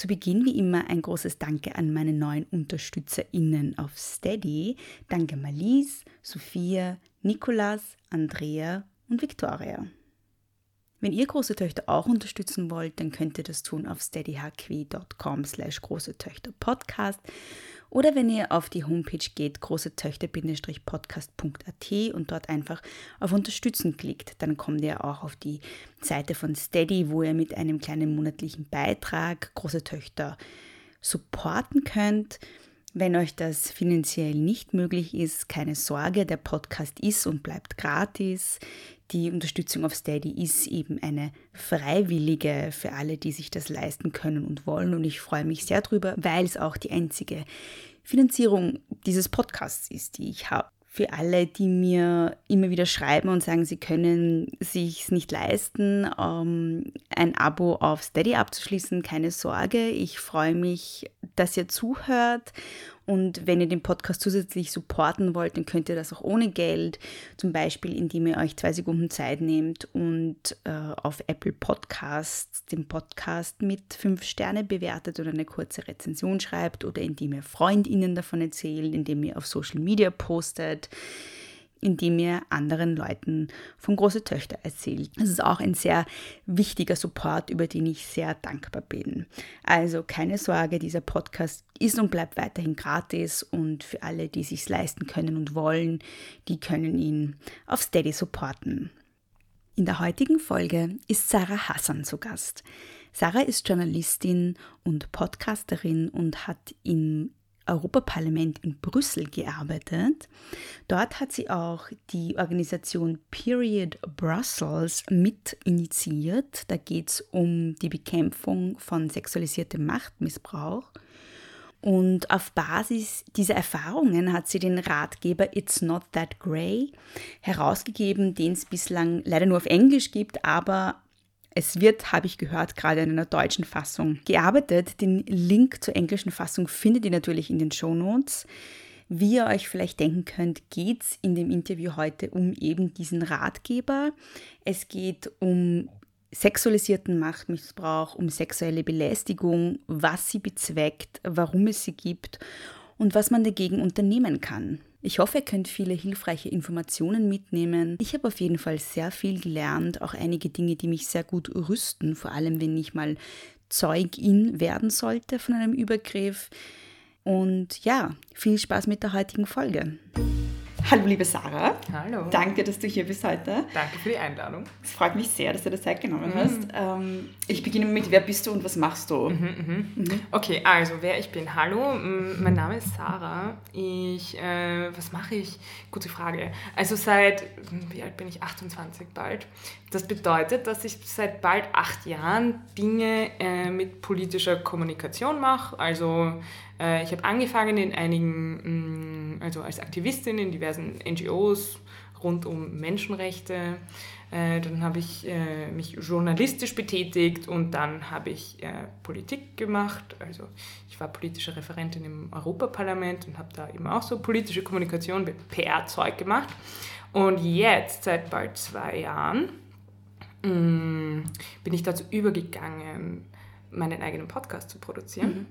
Zu Beginn wie immer ein großes Danke an meine neuen UnterstützerInnen auf Steady. Danke Malise, Sophia, Nikolas, Andrea und Victoria. Wenn ihr große Töchter auch unterstützen wollt, dann könnt ihr das tun auf steadyhq.com slash große Töchter Podcast oder wenn ihr auf die Homepage geht, großetöchter-podcast.at und dort einfach auf Unterstützen klickt, dann kommt ihr auch auf die Seite von Steady, wo ihr mit einem kleinen monatlichen Beitrag große Töchter supporten könnt. Wenn euch das finanziell nicht möglich ist, keine Sorge, der Podcast ist und bleibt gratis. Die Unterstützung auf Steady ist eben eine freiwillige für alle, die sich das leisten können und wollen. Und ich freue mich sehr drüber, weil es auch die einzige Finanzierung dieses Podcasts ist, die ich habe für alle, die mir immer wieder schreiben und sagen, sie können sich nicht leisten, ähm, ein Abo auf Steady abzuschließen. Keine Sorge, ich freue mich, dass ihr zuhört und wenn ihr den Podcast zusätzlich supporten wollt, dann könnt ihr das auch ohne Geld, zum Beispiel indem ihr euch zwei Sekunden Zeit nehmt und äh, auf Apple Podcasts den Podcast mit fünf Sterne bewertet oder eine kurze Rezension schreibt oder indem ihr FreundInnen davon erzählt, indem ihr auf Social Media postet indem ihr anderen Leuten von große Töchter erzählt. Das ist auch ein sehr wichtiger Support, über den ich sehr dankbar bin. Also keine Sorge, dieser Podcast ist und bleibt weiterhin gratis und für alle, die sich leisten können und wollen, die können ihn auf Steady supporten. In der heutigen Folge ist Sarah Hassan zu Gast. Sarah ist Journalistin und Podcasterin und hat im Europaparlament in Brüssel gearbeitet. Dort hat sie auch die Organisation Period Brussels mit initiiert. Da geht es um die Bekämpfung von sexualisiertem Machtmissbrauch. Und auf Basis dieser Erfahrungen hat sie den Ratgeber It's Not That Grey herausgegeben, den es bislang leider nur auf Englisch gibt, aber es wird, habe ich gehört, gerade in einer deutschen Fassung gearbeitet. Den Link zur englischen Fassung findet ihr natürlich in den Show Notes. Wie ihr euch vielleicht denken könnt, geht es in dem Interview heute um eben diesen Ratgeber. Es geht um sexualisierten Machtmissbrauch, um sexuelle Belästigung, was sie bezweckt, warum es sie gibt und was man dagegen unternehmen kann. Ich hoffe, ihr könnt viele hilfreiche Informationen mitnehmen. Ich habe auf jeden Fall sehr viel gelernt, auch einige Dinge, die mich sehr gut rüsten, vor allem wenn ich mal Zeugin werden sollte von einem Übergriff. Und ja, viel Spaß mit der heutigen Folge. Hallo liebe Sarah. Hallo. Danke, dass du hier bist heute. Danke für die Einladung. Es freut mich sehr, dass du dir Zeit genommen mhm. hast. Ähm, ich beginne mit, wer bist du und was machst du? Mhm, mhm. mhm. Okay, also wer ich bin. Hallo, mein Name ist Sarah. Ich, äh, was mache ich? Gute Frage. Also seit, wie alt bin ich? 28 bald. Das bedeutet, dass ich seit bald acht Jahren Dinge äh, mit politischer Kommunikation mache. Also äh, ich habe angefangen in einigen, mm, also als Aktivistin in diversen NGOs rund um Menschenrechte. Äh, dann habe ich äh, mich journalistisch betätigt und dann habe ich Politik gemacht. Also ich war politische Referentin im Europaparlament und habe da eben auch so politische Kommunikation, PR-Zeug gemacht. Und jetzt, seit bald zwei Jahren, mm, bin ich dazu übergegangen, meinen eigenen Podcast zu produzieren. Mhm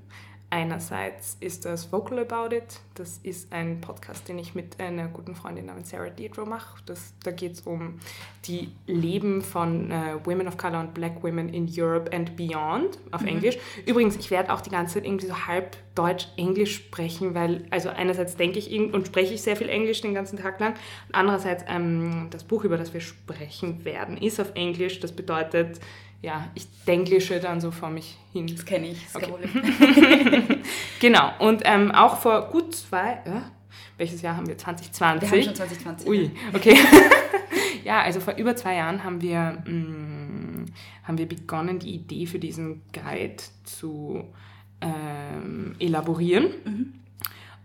Einerseits ist das Vocal About It. Das ist ein Podcast, den ich mit einer guten Freundin namens Sarah Deidro mache. Das, da geht es um die Leben von äh, Women of Color und Black Women in Europe and Beyond auf Englisch. Übrigens, ich werde auch die ganze Zeit irgendwie so halb Deutsch-Englisch sprechen, weil, also einerseits denke ich und spreche ich sehr viel Englisch den ganzen Tag lang. Andererseits, ähm, das Buch, über das wir sprechen werden, ist auf Englisch. Das bedeutet, ja, ich denklische dann so vor mich hin. Das kenne ich. Das Okay. genau, und ähm, auch vor gut zwei, ja, welches Jahr haben wir? 2020? Wir haben schon 2020. Ui, okay. ja, also vor über zwei Jahren haben wir, mh, haben wir begonnen, die Idee für diesen Guide zu ähm, elaborieren.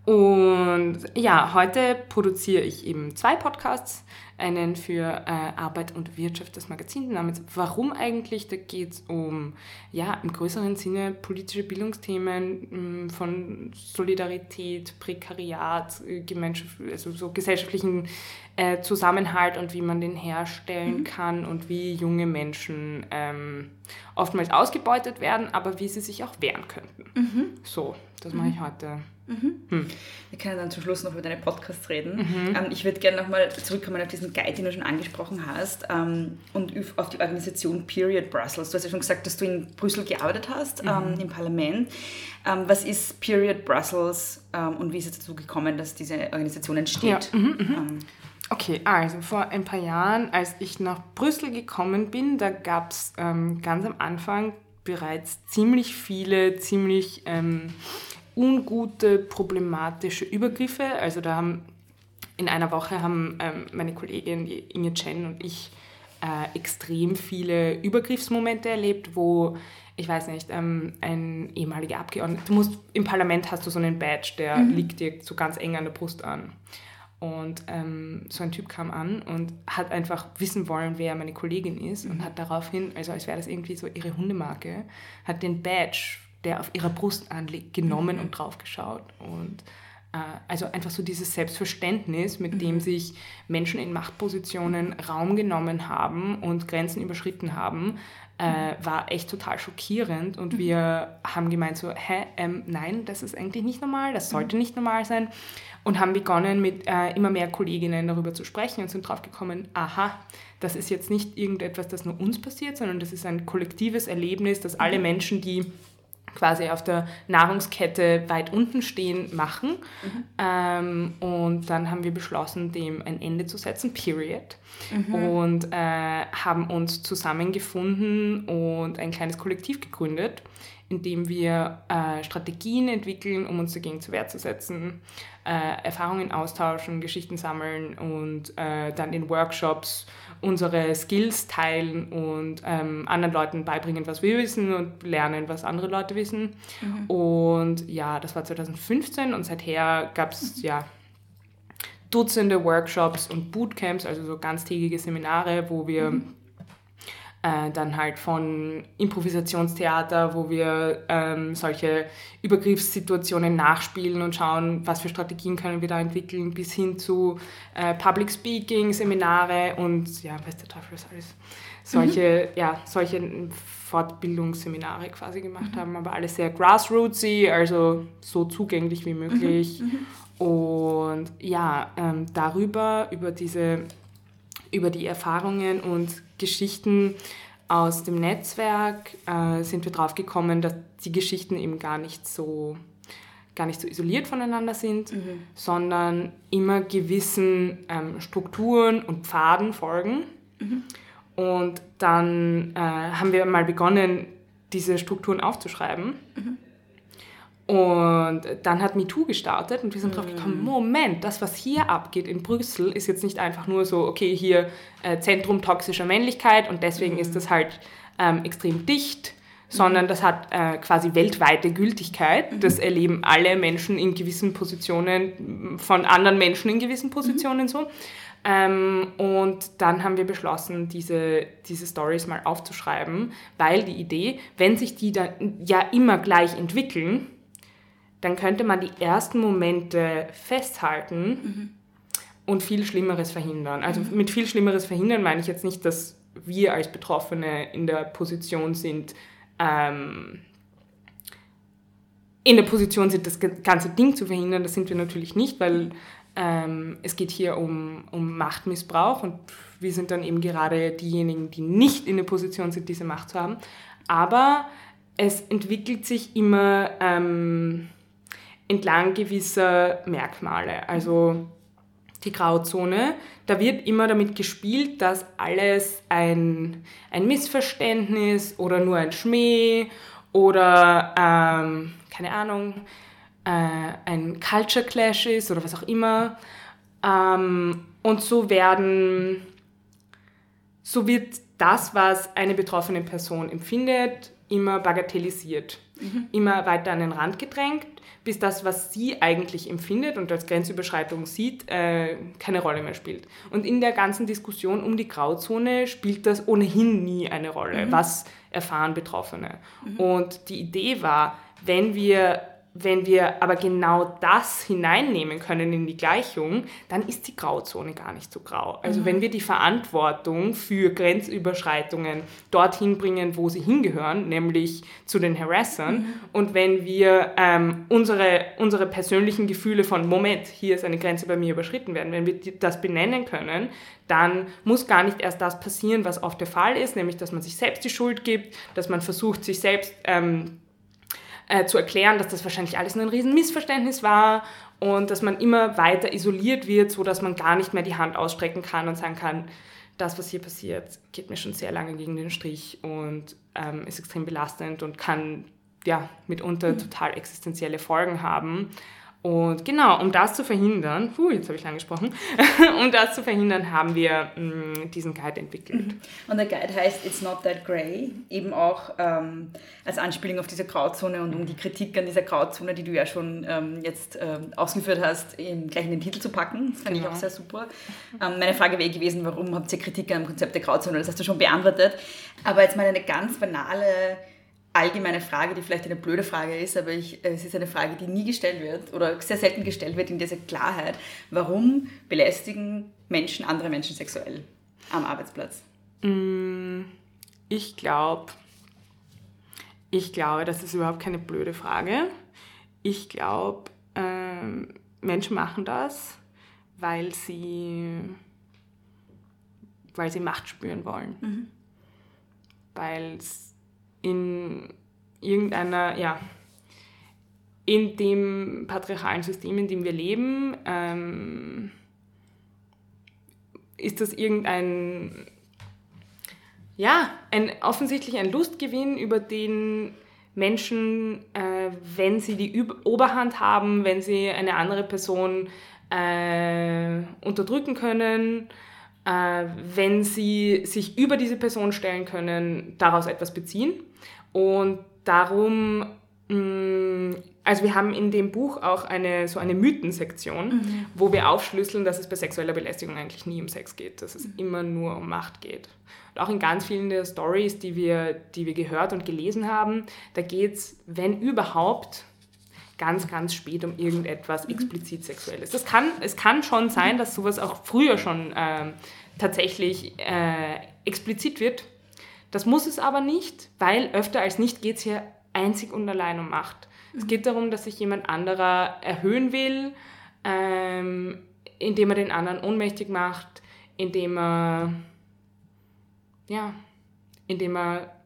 Und ja, heute produziere ich eben zwei Podcasts. Einen für äh, Arbeit und Wirtschaft, das Magazin namens Warum eigentlich? Da geht es um, ja, im größeren Sinne politische Bildungsthemen mh, von Solidarität, Prekariat, äh, also so gesellschaftlichen äh, Zusammenhalt und wie man den herstellen kann und wie junge Menschen ähm, oftmals ausgebeutet werden, aber wie sie sich auch wehren könnten. So, das mache ich heute. Wir können dann zum Schluss noch über deine Podcasts reden. Ähm, ich würde gerne nochmal zurückkommen auf diesen Guide, den du schon angesprochen hast, ähm, und auf die Organisation Period Brussels. Du hast ja schon gesagt, dass du in Brüssel gearbeitet hast, ähm, im Parlament. Ähm, was ist Period Brussels ähm, und wie ist es dazu gekommen, dass diese Organisation entsteht? Ähm, Okay, also vor ein paar Jahren, als ich nach Brüssel gekommen bin, da gab es ganz am Anfang bereits ziemlich viele, ziemlich ungute, problematische Übergriffe. Also da haben in einer Woche haben ähm, meine Kollegin Inge Chen und ich äh, extrem viele Übergriffsmomente erlebt, wo ich weiß nicht, ähm, ein ehemaliger Abgeordneter, du musst, im Parlament hast du so einen Badge, der liegt dir so ganz eng an der Brust an. Und ähm, so ein Typ kam an und hat einfach wissen wollen, wer meine Kollegin ist und hat daraufhin, also als wäre das irgendwie so ihre Hundemarke, hat den Badge, der auf ihrer Brust anliegt, genommen und draufgeschaut. Und äh, also einfach so dieses Selbstverständnis, mit dem sich Menschen in Machtpositionen Raum genommen haben und Grenzen überschritten haben, äh, war echt total schockierend. Und wir haben gemeint so, hä, ähm, nein, das ist eigentlich nicht normal, das sollte nicht normal sein. Und haben begonnen, mit äh, immer mehr Kolleginnen darüber zu sprechen und sind drauf gekommen, aha, das ist jetzt nicht irgendetwas, das nur uns passiert, sondern das ist ein kollektives Erlebnis, das alle Menschen, die quasi auf der Nahrungskette weit unten stehen, machen. Ähm, und dann haben wir beschlossen, dem ein Ende zu setzen, period. Und äh, haben uns zusammengefunden und ein kleines Kollektiv gegründet, in dem wir äh, Strategien entwickeln, um uns dagegen zur Wehr zu setzen, äh, Erfahrungen austauschen, Geschichten sammeln und äh, dann in Workshops unsere Skills teilen und ähm, anderen Leuten beibringen, was wir wissen und lernen, was andere Leute wissen. Und ja, das war 2015 und seither gab es ja Dutzende Workshops und Bootcamps, also so ganztägige Seminare, wo wir äh, dann halt von Improvisationstheater, wo wir ähm, solche Übergriffssituationen nachspielen und schauen, was für Strategien können wir da entwickeln, bis hin zu äh, Public Speaking, Seminare und ja, weiß der Teufel was alles. Solche, ja, solche Fortbildungsseminare quasi gemacht haben, aber alles sehr grassrootsy, also so zugänglich wie möglich. Und ja, ähm, darüber, über diese über die Erfahrungen und Geschichten aus dem Netzwerk äh, sind wir drauf gekommen, dass die Geschichten eben gar nicht so gar nicht so isoliert voneinander sind, sondern immer gewissen ähm, Strukturen und Pfaden folgen. Und dann äh, haben wir mal begonnen, diese Strukturen aufzuschreiben. Und dann hat MeToo gestartet und wir sind drauf gekommen, Moment, das, was hier abgeht in Brüssel, ist jetzt nicht einfach nur so, okay, hier äh, Zentrum toxischer Männlichkeit und deswegen ist das halt ähm, extrem dicht, sondern das hat äh, quasi weltweite Gültigkeit. Das erleben alle Menschen in gewissen Positionen von anderen Menschen in gewissen Positionen so. Ähm, und dann haben wir beschlossen, diese, diese Stories mal aufzuschreiben, weil die Idee, wenn sich die dann ja immer gleich entwickeln, dann könnte man die ersten Momente festhalten und viel Schlimmeres verhindern. Also mit viel Schlimmeres verhindern meine ich jetzt nicht, dass wir als Betroffene in der Position sind, ähm, in der Position sind, das ganze Ding zu verhindern. Das sind wir natürlich nicht, weil ähm, es geht hier um, um Machtmissbrauch und wir sind dann eben gerade diejenigen, die nicht in der Position sind, diese Macht zu haben. Aber es entwickelt sich immer ähm, entlang gewisser Merkmale. Also die Grauzone, da wird immer damit gespielt, dass alles ein, ein Missverständnis oder nur ein Schmäh oder, ähm, keine Ahnung, äh, ein Culture Clash ist oder was auch immer. Ähm, und so werden, so wird das, was eine betroffene Person empfindet, immer bagatellisiert, mhm. immer weiter an den Rand gedrängt, bis das, was sie eigentlich empfindet und als Grenzüberschreitung sieht, äh, keine Rolle mehr spielt. Und in der ganzen Diskussion um die Grauzone spielt das ohnehin nie eine Rolle, mhm. was erfahren Betroffene. Mhm. Und die Idee war, wenn wir wenn wir aber genau das hineinnehmen können in die Gleichung, dann ist die Grauzone gar nicht so grau. Also mhm. wenn wir die Verantwortung für Grenzüberschreitungen dorthin bringen, wo sie hingehören, nämlich zu den Harassern, mhm. und wenn wir ähm, unsere, unsere persönlichen Gefühle von, Moment, hier ist eine Grenze bei mir überschritten werden, wenn wir das benennen können, dann muss gar nicht erst das passieren, was oft der Fall ist, nämlich dass man sich selbst die Schuld gibt, dass man versucht, sich selbst... Ähm, äh, zu erklären, dass das wahrscheinlich alles nur ein Riesenmissverständnis war und dass man immer weiter isoliert wird, so dass man gar nicht mehr die Hand ausstrecken kann und sagen kann, das, was hier passiert, geht mir schon sehr lange gegen den Strich und ähm, ist extrem belastend und kann ja mitunter mhm. total existenzielle Folgen haben. Und genau, um das zu verhindern, puh, jetzt habe ich lang gesprochen, um das zu verhindern, haben wir mh, mm, diesen Guide entwickelt. Mhm. Und der Guide heißt It's Not That Grey, eben auch ähm, als Anspielung auf diese Grauzone und um die Kritik an dieser Grauzone, die du ja schon ähm, jetzt ähm, ausgeführt hast, eben gleich in den Titel zu packen. Das fand genau. ich auch sehr super. Ähm, meine Frage wäre gewesen, warum habt ihr Kritik am Konzept der Grauzone? Das hast du schon beantwortet. Aber jetzt mal eine ganz banale allgemeine Frage, die vielleicht eine blöde Frage ist, aber ich, es ist eine Frage, die nie gestellt wird oder sehr selten gestellt wird in dieser Klarheit. Warum belästigen Menschen andere Menschen sexuell am Arbeitsplatz? Mm, ich glaube, ich glaube, das ist überhaupt keine blöde Frage. Ich glaube, ähm, Menschen machen das, weil sie, weil sie Macht spüren wollen. Mhm. Weil in irgendeiner, ja, in dem patriarchalen System, in dem wir leben, ähm, ist das irgendein, ja, ein, offensichtlich ein Lustgewinn, über den Menschen, äh, wenn sie die Oberhand haben, wenn sie eine andere Person äh, unterdrücken können, äh, wenn sie sich über diese Person stellen können, daraus etwas beziehen. Und darum, mm, also wir haben in dem Buch auch eine, so eine Mythensektion, mhm. wo wir aufschlüsseln, dass es bei sexueller Belästigung eigentlich nie um Sex geht, dass es mhm. immer nur um Macht geht. Und auch in ganz vielen der Stories, die wir, die wir gehört und gelesen haben, da geht es, wenn überhaupt, ganz, ganz spät um irgendetwas mhm. explizit Sexuelles. Das kann, es kann schon sein, dass sowas auch früher schon äh, tatsächlich äh, explizit wird, das muss es aber nicht, weil öfter als nicht geht es hier einzig und allein um Macht. Mhm. Es geht darum, dass sich jemand anderer erhöhen will, ähm, indem er den anderen ohnmächtig macht, indem er, ja, indem er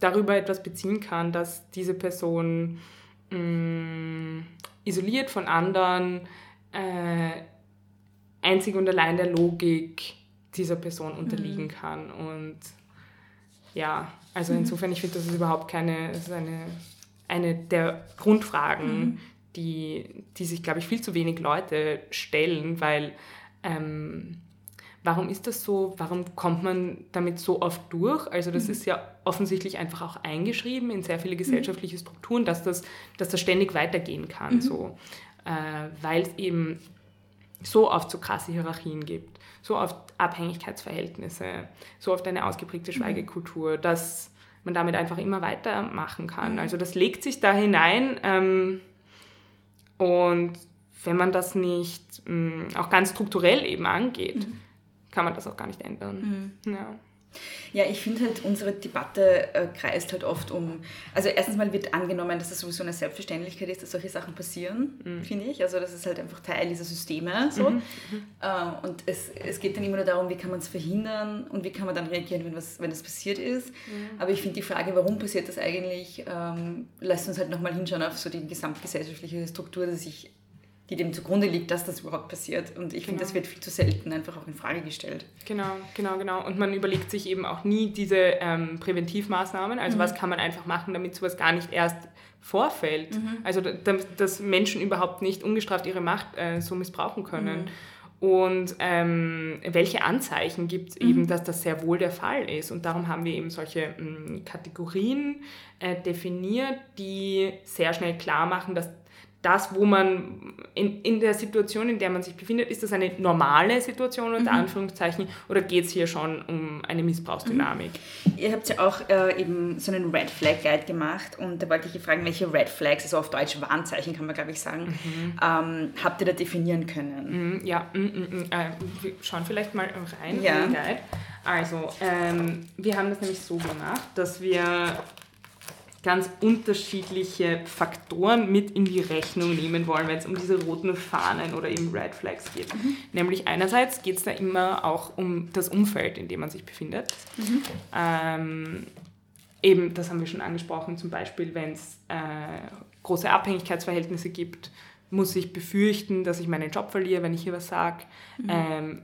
darüber etwas beziehen kann, dass diese Person mh, mm, isoliert von anderen, äh, einzig und allein der Logik dieser Person unterliegen mhm. kann. Und ja, also mhm. insofern, ich finde, das ist überhaupt keine, das ist eine, eine der Grundfragen, mhm. die, die sich, glaube ich, viel zu wenig Leute stellen, weil ähm, warum ist das so? Warum kommt man damit so oft durch? Also das mhm. ist ja offensichtlich einfach auch eingeschrieben in sehr viele gesellschaftliche Strukturen, dass das, dass das ständig weitergehen kann, mhm. so, äh, weil es eben so oft so krasse Hierarchien gibt so oft Abhängigkeitsverhältnisse, so oft eine ausgeprägte mhm. Schweigekultur, dass man damit einfach immer weitermachen kann. Mhm. Also das legt sich da hinein ähm, und wenn man das nicht mh, mm, auch ganz strukturell eben angeht, mhm. kann man das auch gar nicht ändern. Mhm. Ja. Ja, ich finde halt, unsere Debatte äh, kreist halt oft um, also erstens mal wird angenommen, dass das sowieso eine Selbstverständlichkeit ist, dass solche Sachen passieren, mhm. finde ich. Also das ist halt einfach Teil dieser Systeme so. Mhm. Äh, und es, es geht dann immer nur darum, wie kann man es verhindern und wie kann man dann reagieren, wenn was wenn das passiert ist. Mhm. Aber ich finde die Frage, warum passiert das eigentlich, ähm, lässt uns halt nochmal hinschauen auf so die gesamtgesellschaftliche Struktur, die sich die dem zugrunde liegt, dass das überhaupt passiert. Und ich genau. finde, das wird viel zu selten einfach auch in Frage gestellt. Genau, genau, genau. Und man überlegt sich eben auch nie diese ähm, Präventivmaßnahmen. Also mhm. was kann man einfach machen, damit sowas gar nicht erst vorfällt. Mhm. Also dass Menschen überhaupt nicht ungestraft ihre Macht äh, so missbrauchen können. Mhm. Und ähm, welche Anzeichen gibt es mhm. eben, dass das sehr wohl der Fall ist? Und darum haben wir eben solche mh, mm, Kategorien äh, definiert, die sehr schnell klar machen, dass das, wo man in, in der Situation, in der man sich befindet, ist das eine normale Situation unter mhm. Anführungszeichen oder geht es hier schon um eine Missbrauchsdynamik? Mhm. Ihr habt ja auch äh, eben so einen Red Flag Guide gemacht und da wollte ich fragen, welche Red Flags, also auf Deutsch Warnzeichen kann man glaube ich sagen, mhm. ähm, habt ihr da definieren können? Mhm, ja, mm, mm, mm, äh, wir schauen vielleicht mal rein ja. in den Guide. Also, ähm, wir haben das nämlich so gemacht, dass wir ganz unterschiedliche Faktoren mit in die Rechnung nehmen wollen, wenn es um diese roten Fahnen oder eben Red Flags geht. Mhm. Nämlich einerseits geht es da immer auch um das Umfeld, in dem man sich befindet. Mhm. Ähm, eben, das haben wir schon angesprochen, zum Beispiel, wenn es äh, große Abhängigkeitsverhältnisse gibt, muss ich befürchten, dass ich meinen Job verliere, wenn ich hier was sage. Mhm. Ähm,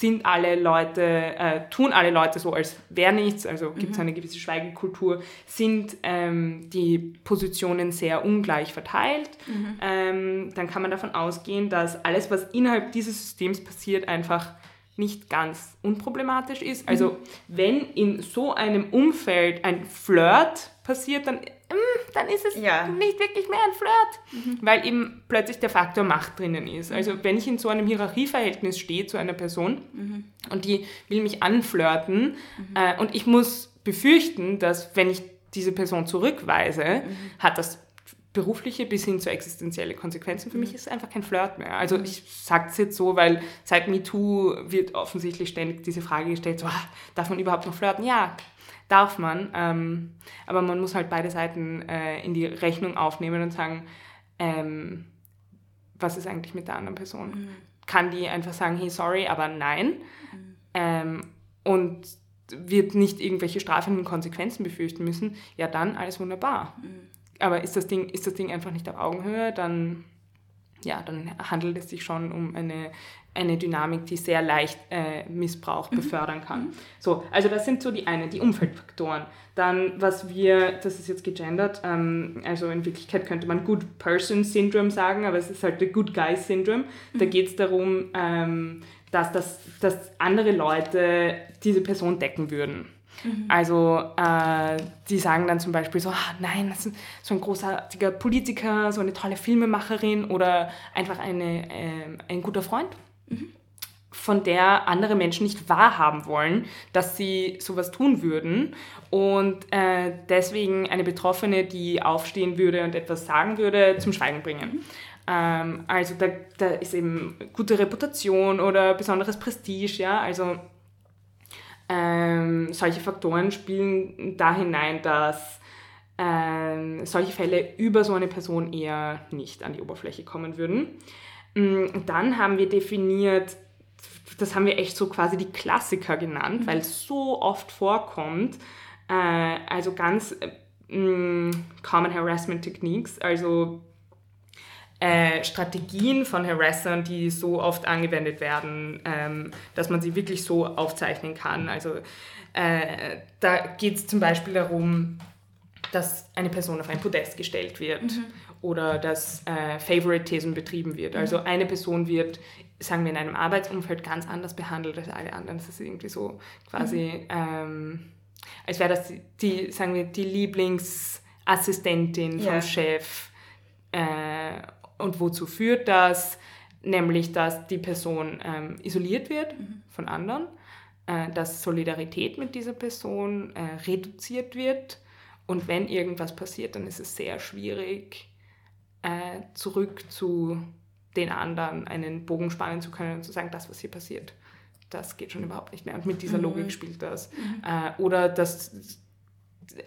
sind alle Leute, äh, tun alle Leute so, als wäre nichts, also gibt es mhm. eine gewisse Schweigekultur, sind ähm, die Positionen sehr ungleich verteilt, mhm. ähm, dann kann man davon ausgehen, dass alles, was innerhalb dieses Systems passiert, einfach nicht ganz unproblematisch ist. Also mhm. wenn in so einem Umfeld ein Flirt passiert, dann dann ist es ja. nicht wirklich mehr ein Flirt, mhm. weil eben plötzlich der Faktor Macht drinnen ist. Also wenn ich in so einem Hierarchieverhältnis stehe zu einer Person mhm. und die will mich anflirten mhm. äh, und ich muss befürchten, dass wenn ich diese Person zurückweise, mhm. hat das berufliche bis hin zu existenzielle Konsequenzen. Für mich mhm. ist es einfach kein Flirt mehr. Also mhm. ich sage es jetzt so, weil seit MeToo wird offensichtlich ständig diese Frage gestellt, so, ah, darf man überhaupt noch flirten? Ja, darf man. Ähm, aber man muss halt beide Seiten äh, in die Rechnung aufnehmen und sagen, ähm, was ist eigentlich mit der anderen Person? Mhm. Kann die einfach sagen, hey, sorry, aber nein. Mhm. Ähm, und wird nicht irgendwelche strafenden Konsequenzen befürchten müssen, ja dann alles wunderbar. Mhm. Aber ist das, Ding, ist das Ding einfach nicht auf Augenhöhe, dann, ja, dann handelt es sich schon um eine eine Dynamik, die sehr leicht äh, Missbrauch mhm. befördern kann. Mhm. So, also das sind so die eine, die Umfeldfaktoren. Dann, was wir, das ist jetzt gegendert, ähm, also in Wirklichkeit könnte man Good Person Syndrome sagen, aber es ist halt der Good Guy Syndrome. Mhm. Da geht es darum, ähm, dass, das, dass andere Leute diese Person decken würden. Mhm. Also äh, die sagen dann zum Beispiel so, ah, nein, das ist so ein großartiger Politiker, so eine tolle Filmemacherin oder einfach eine, äh, ein guter Freund von der andere Menschen nicht wahrhaben wollen, dass sie sowas tun würden. Und äh, deswegen eine Betroffene, die aufstehen würde und etwas sagen würde, zum Schweigen bringen. Ähm, also da, da ist eben gute Reputation oder besonderes Prestige, ja. Also ähm, solche Faktoren spielen da hinein, dass ähm, solche Fälle über so eine Person eher nicht an die Oberfläche kommen würden. Mm, dann haben wir definiert, das haben wir echt so quasi die Klassiker genannt, mhm. weil es so oft vorkommt. Äh, also ganz äh, mm, Common Harassment Techniques, also äh, Strategien von Harassern, die so oft angewendet werden, ähm, dass man sie wirklich so aufzeichnen kann. Also äh, da geht es zum Beispiel darum, dass eine Person auf ein Podest gestellt wird mhm. Oder dass äh, Favoritism betrieben wird. Also mhm. eine Person wird, sagen wir, in einem Arbeitsumfeld ganz anders behandelt als alle anderen. Das ist irgendwie so quasi, mhm. ähm, als wäre das die, die, sagen wir, die Lieblingsassistentin ja. vom Chef. Äh, und wozu führt das? Nämlich, dass die Person ähm, isoliert wird mhm. von anderen, äh, dass Solidarität mit dieser Person äh, reduziert wird und wenn irgendwas passiert, dann ist es sehr schwierig, äh, zurück zu den anderen einen Bogen spannen zu können und zu sagen, das, was hier passiert, das geht schon überhaupt nicht mehr. Und mit dieser Logik spielt das. Äh, oder das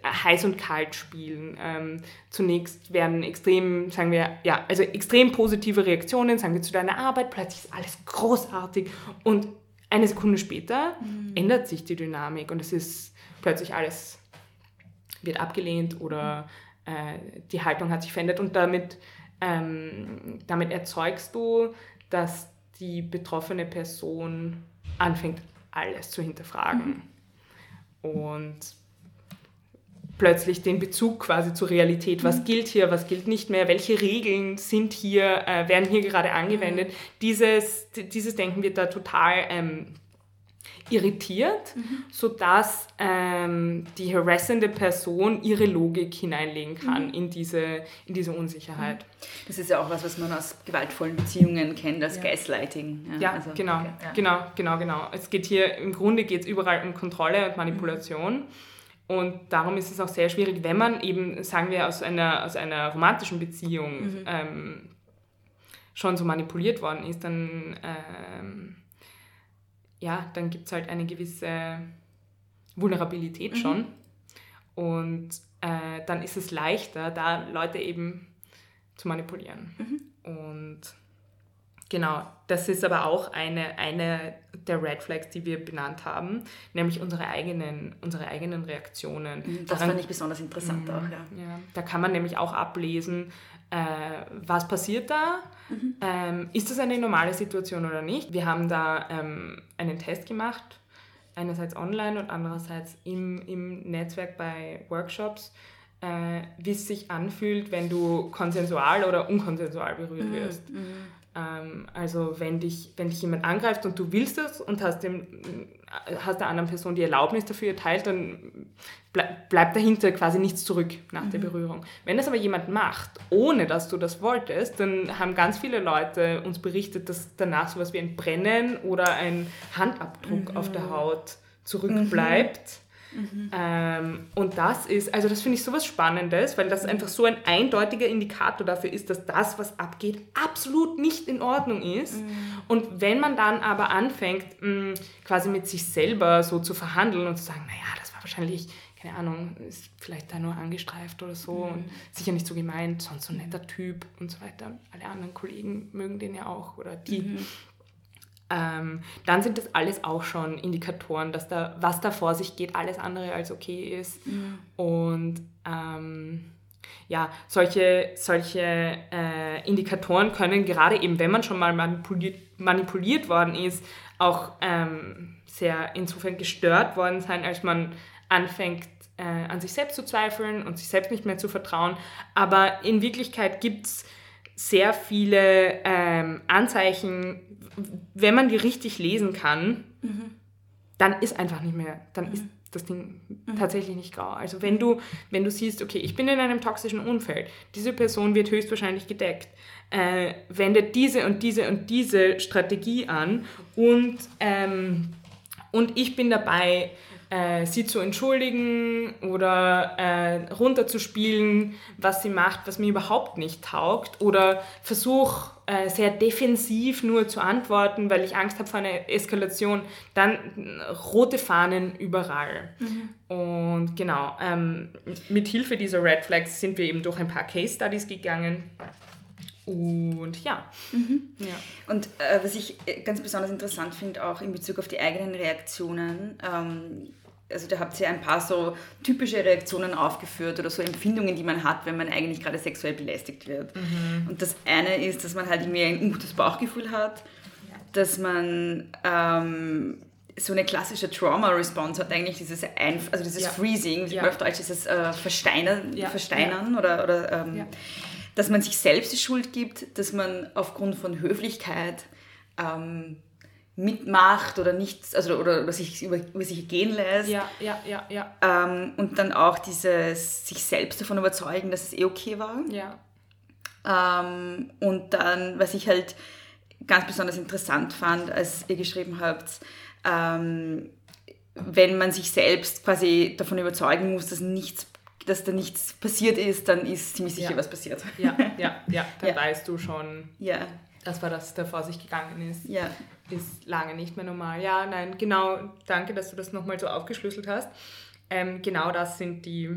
heiß und kalt spielen. Ähm, zunächst werden extrem, sagen wir, ja, also extrem positive Reaktionen, sagen wir zu deiner Arbeit, plötzlich ist alles großartig und eine Sekunde später ändert sich die Dynamik und es ist plötzlich alles wird abgelehnt oder äh, die Haltung hat sich verändert und damit, ähm, damit erzeugst du, dass die betroffene Person anfängt, alles zu hinterfragen. Und plötzlich den Bezug quasi zur Realität. Was gilt hier, was gilt nicht mehr, welche Regeln sind hier, äh, werden hier gerade angewendet. Dieses, d- dieses Denken wird da total ähm, irritiert, sodass ähm, die harassende Person ihre Logik hineinlegen kann in, diese, in diese Unsicherheit. Das ist ja auch was, was man aus gewaltvollen Beziehungen kennt, als Gaslighting. Ja, also, genau, okay, ja. genau, genau, genau. Es geht hier, im Grunde geht es überall um Kontrolle und Manipulation. Und darum ist es auch sehr schwierig, wenn man eben, sagen wir, aus einer, aus einer romantischen Beziehung Mhm. ähm, schon so manipuliert worden ist, dann, ähm, ja, dann gibt es halt eine gewisse Vulnerabilität Mhm. schon. Und äh, dann ist es leichter, da Leute eben zu manipulieren. Mhm. Und genau, das ist aber auch eine, eine der Red Flags, die wir benannt haben, nämlich unsere eigenen, unsere eigenen Reaktionen. Mhm, Das Daran- fand ich besonders interessant auch, ja. ja, da kann man nämlich auch ablesen, äh, was passiert da? Ähm, ist das eine normale Situation oder nicht? Wir haben da ähm, einen Test gemacht, einerseits online und andererseits im, im Netzwerk bei Workshops, äh, wie es sich anfühlt, wenn du konsensual oder unkonsensual berührt wirst. Ähm, also wenn dich, wenn dich jemand angreift und du willst es und hast, dem, hast der anderen Person die Erlaubnis dafür erteilt, dann bleib, bleibt dahinter quasi nichts zurück nach der Berührung. Wenn das aber jemand macht, ohne dass du das wolltest, dann haben ganz viele Leute uns berichtet, dass danach sowas wie ein Brennen oder ein Handabdruck auf der Haut zurückbleibt. Ähm, und das ist, also das finde ich sowas Spannendes, weil das einfach so ein eindeutiger Indikator dafür ist, dass das, was abgeht, absolut nicht in Ordnung ist. Und wenn man dann aber anfängt, mh, quasi mit sich selber so zu verhandeln und zu sagen, naja, das war wahrscheinlich, keine Ahnung, ist vielleicht da nur angestreift oder so und sicher nicht so gemeint, sonst so ein netter Typ und so weiter. Alle anderen Kollegen mögen den ja auch oder die ähm, dann sind das alles auch schon Indikatoren, dass da, was da vor sich geht, alles andere als okay ist. Und ähm, ja, solche, solche äh, Indikatoren können gerade eben, wenn man schon mal manipuliert, manipuliert worden ist, auch ähm, sehr insofern gestört worden sein, als man anfängt, äh, an sich selbst zu zweifeln und sich selbst nicht mehr zu vertrauen. Aber in Wirklichkeit gibt es sehr viele ähm, Anzeichen, wenn man die richtig lesen kann, dann ist einfach nicht mehr, dann ist das Ding tatsächlich nicht grau. Also wenn du, wenn du siehst, okay, ich bin in einem toxischen Umfeld, diese Person wird höchstwahrscheinlich gedeckt, äh, wendet diese und diese und diese Strategie an und, ähm, und ich bin dabei, äh, sie zu entschuldigen oder äh, runterzuspielen, was sie macht, was mir überhaupt nicht taugt oder versuche äh, sehr defensiv nur zu antworten, weil ich Angst habe vor einer Eskalation, dann äh, rote Fahnen überall. Und genau, ähm, mit Hilfe dieser Red Flags sind wir eben durch ein paar Case Studies gegangen. Und ja. ja. Und äh, was ich äh, ganz besonders interessant finde, auch in Bezug auf die eigenen Reaktionen, ähm, also da habt ihr ein paar so typische Reaktionen aufgeführt oder so Empfindungen, die man hat, wenn man eigentlich gerade sexuell belästigt wird. Und das eine ist, dass man halt irgendwie ein ungutes Bauchgefühl hat, dass man ähm, so eine klassische Trauma-Response hat, eigentlich dieses, Einf also dieses Ja. Freezing, Ja. möchte Deutsch dieses äh, Versteinern, Ja. Versteinern oder, oder ähm. Dass man sich selbst die Schuld gibt, dass man aufgrund von Höflichkeit ähm, mitmacht oder nichts, also oder, oder sich über, über sich gehen lässt. Ja, ja, ja, ja. Ähm, und dann auch dieses sich selbst davon überzeugen, dass es eh okay war. Ja. Ähm, und dann, was ich halt ganz besonders interessant fand, als ihr geschrieben habt, ähm, wenn man sich selbst quasi davon überzeugen muss, dass nichts dass da nichts passiert ist, dann ist ziemlich sicher Ja. was passiert. Ja, ja, ja, dann Ja. weißt du schon. Ja. das war das, der vor sich gegangen ist, Ja. ist lange nicht mehr normal. Ja, nein, genau, danke, dass du das nochmal so aufgeschlüsselt hast. Ähm, genau das sind die,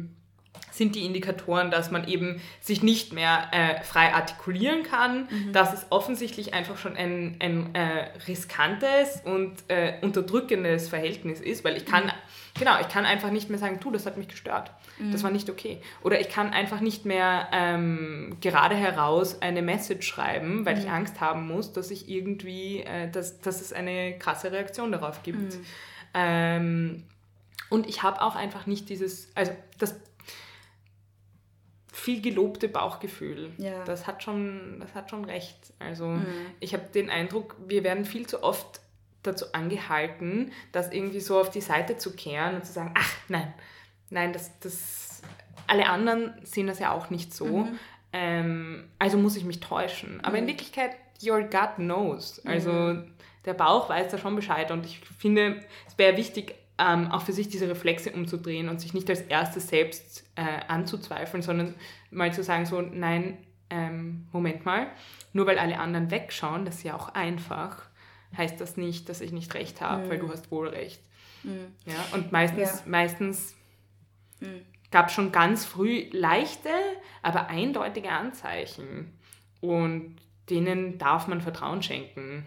sind die Indikatoren, dass man eben sich nicht mehr äh, frei artikulieren kann, dass es offensichtlich einfach schon ein, ein äh, riskantes und äh, unterdrückendes Verhältnis ist, weil ich kann, genau, ich kann einfach nicht mehr sagen, du, das hat mich gestört, das war nicht okay. Oder ich kann einfach nicht mehr ähm, gerade heraus eine Message schreiben, weil ich Angst haben muss, dass ich irgendwie, äh, dass, dass es eine krasse Reaktion darauf gibt. Ähm, und ich habe auch einfach nicht dieses, also das viel gelobte Bauchgefühl. Ja. Das hat schon, das hat schon recht. Also ich habe den Eindruck, wir werden viel zu oft dazu angehalten, das irgendwie so auf die Seite zu kehren und zu sagen, ach nein, nein, das, das, alle anderen sehen das ja auch nicht so. Ähm, also muss ich mich täuschen. Aber in Wirklichkeit, your gut knows. Also der Bauch weiß da schon Bescheid und ich finde, es wäre wichtig, ähm, auch für sich diese Reflexe umzudrehen und sich nicht als erstes selbst äh, anzuzweifeln, sondern mal zu sagen, so, nein, ähm, Moment mal, nur weil alle anderen wegschauen, das ist ja auch einfach, heißt das nicht, dass ich nicht recht habe, weil du hast wohl recht. Ja, und meistens, Ja. meistens gab es schon ganz früh leichte, aber eindeutige Anzeichen. Und denen darf man Vertrauen schenken.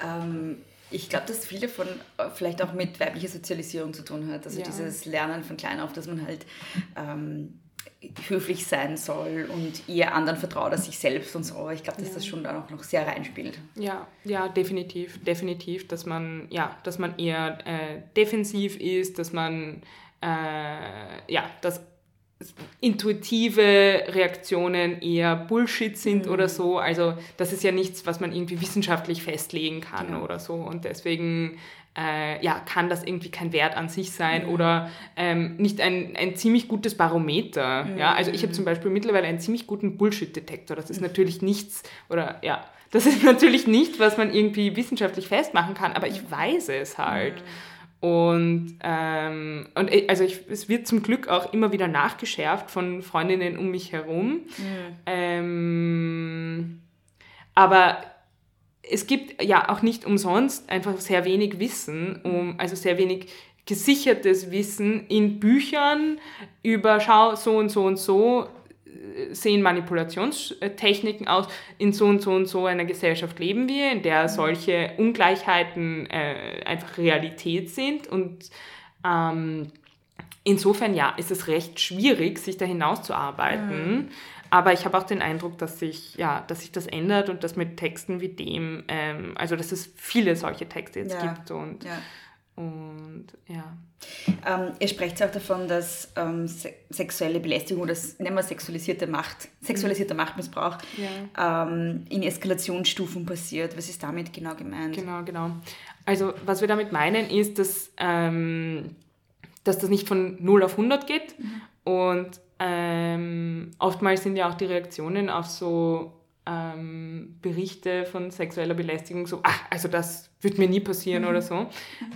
Ähm, ich glaube, dass viele von äh, vielleicht auch mit weiblicher Sozialisierung zu tun hat. Also Ja. dieses Lernen von klein auf, dass man halt ähm, höflich sein soll und eher anderen vertraut als sich selbst und so. Ich glaube, dass das schon da auch noch sehr reinspielt. Ja, ja, definitiv, definitiv, dass man, ja, dass man eher äh, defensiv ist, dass man, äh, ja, dass intuitive Reaktionen eher Bullshit sind oder so. Also das ist ja nichts, was man irgendwie wissenschaftlich festlegen kann oder so. Und deswegen äh, ja, kann das irgendwie kein Wert an sich sein oder ähm, nicht ein, ein ziemlich gutes Barometer. Ja, also ich habe zum Beispiel mittlerweile einen ziemlich guten Bullshit-Detektor. Das ist natürlich nichts oder ja, das ist natürlich nicht, was man irgendwie wissenschaftlich festmachen kann, aber ich weiß es halt. Und, ähm, und also ich, es wird zum Glück auch immer wieder nachgeschärft von Freundinnen um mich herum. Ähm, aber es gibt ja auch nicht umsonst einfach sehr wenig Wissen, um, also sehr wenig gesichertes Wissen in Büchern über, schau, so und so und so sehen Manipulationstechniken aus. In so und so und so einer Gesellschaft leben wir, in der solche Ungleichheiten äh, einfach Realität sind. Und ähm, insofern, ja, ist es recht schwierig, sich da hinauszuarbeiten. Aber ich habe auch den Eindruck, dass sich, ja, dass sich das ändert und dass mit Texten wie dem, ähm, also dass es viele solche Texte jetzt Ja. gibt. Und, Ja. Und ja. Ähm, ihr sprecht auch davon, dass ähm, se sexuelle Belästigung oder nennen wir sexualisierte Macht, sexualisierter Machtmissbrauch ähm, in Eskalationsstufen passiert. Was ist damit genau gemeint? Genau, genau. Also was wir damit meinen ist, dass, ähm, dass das nicht von 0 auf 100 geht und ähm, oftmals sind ja auch die Reaktionen auf so ähm, Berichte von sexueller Belästigung so, ach, also das wird mir nie passieren oder so.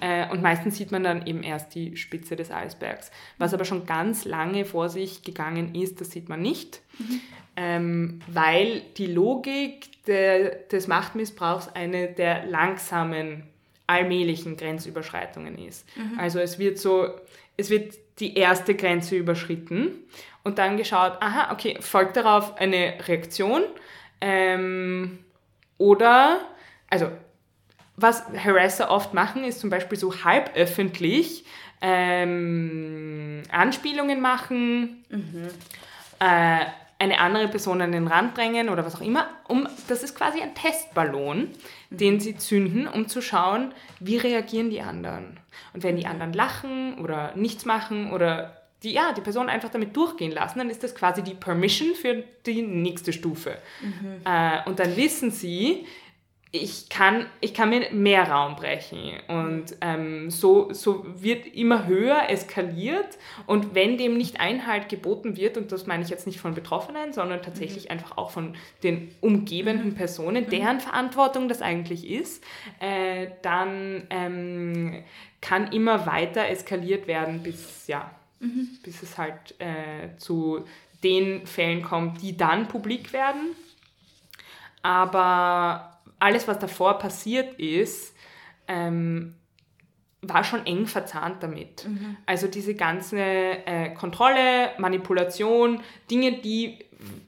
Äh, und meistens sieht man dann eben erst die Spitze des Eisbergs. Was aber schon ganz lange vor sich gegangen ist, das sieht man nicht, ähm, weil die Logik der, des Machtmissbrauchs eine der langsamen, allmählichen Grenzüberschreitungen ist. Also es wird so, es wird die erste Grenze überschritten und dann geschaut, aha, okay, folgt darauf eine Reaktion ähm, oder, also was Harasser oft machen, ist zum Beispiel so halb öffentlich ähm, Anspielungen machen, äh, eine andere Person an den Rand drängen oder was auch immer. Um, das ist quasi ein Testballon, den sie zünden, um zu schauen, wie reagieren die anderen. Und wenn die anderen lachen oder nichts machen oder die, ja, die Person einfach damit durchgehen lassen, dann ist das quasi die Permission für die nächste Stufe. Äh, und dann wissen sie, ich kann, ich kann mir mehr Raum brechen. Und ähm, so, so wird immer höher eskaliert. Und wenn dem nicht Einhalt geboten wird, und das meine ich jetzt nicht von Betroffenen, sondern tatsächlich einfach auch von den umgebenden Personen, deren Verantwortung das eigentlich ist, äh, dann ähm, kann immer weiter eskaliert werden, bis, ja, bis es halt äh, zu den Fällen kommt, die dann publik werden. aber alles, was davor passiert ist, ähm, war schon eng verzahnt damit. Also diese ganze äh, Kontrolle, Manipulation, Dinge, die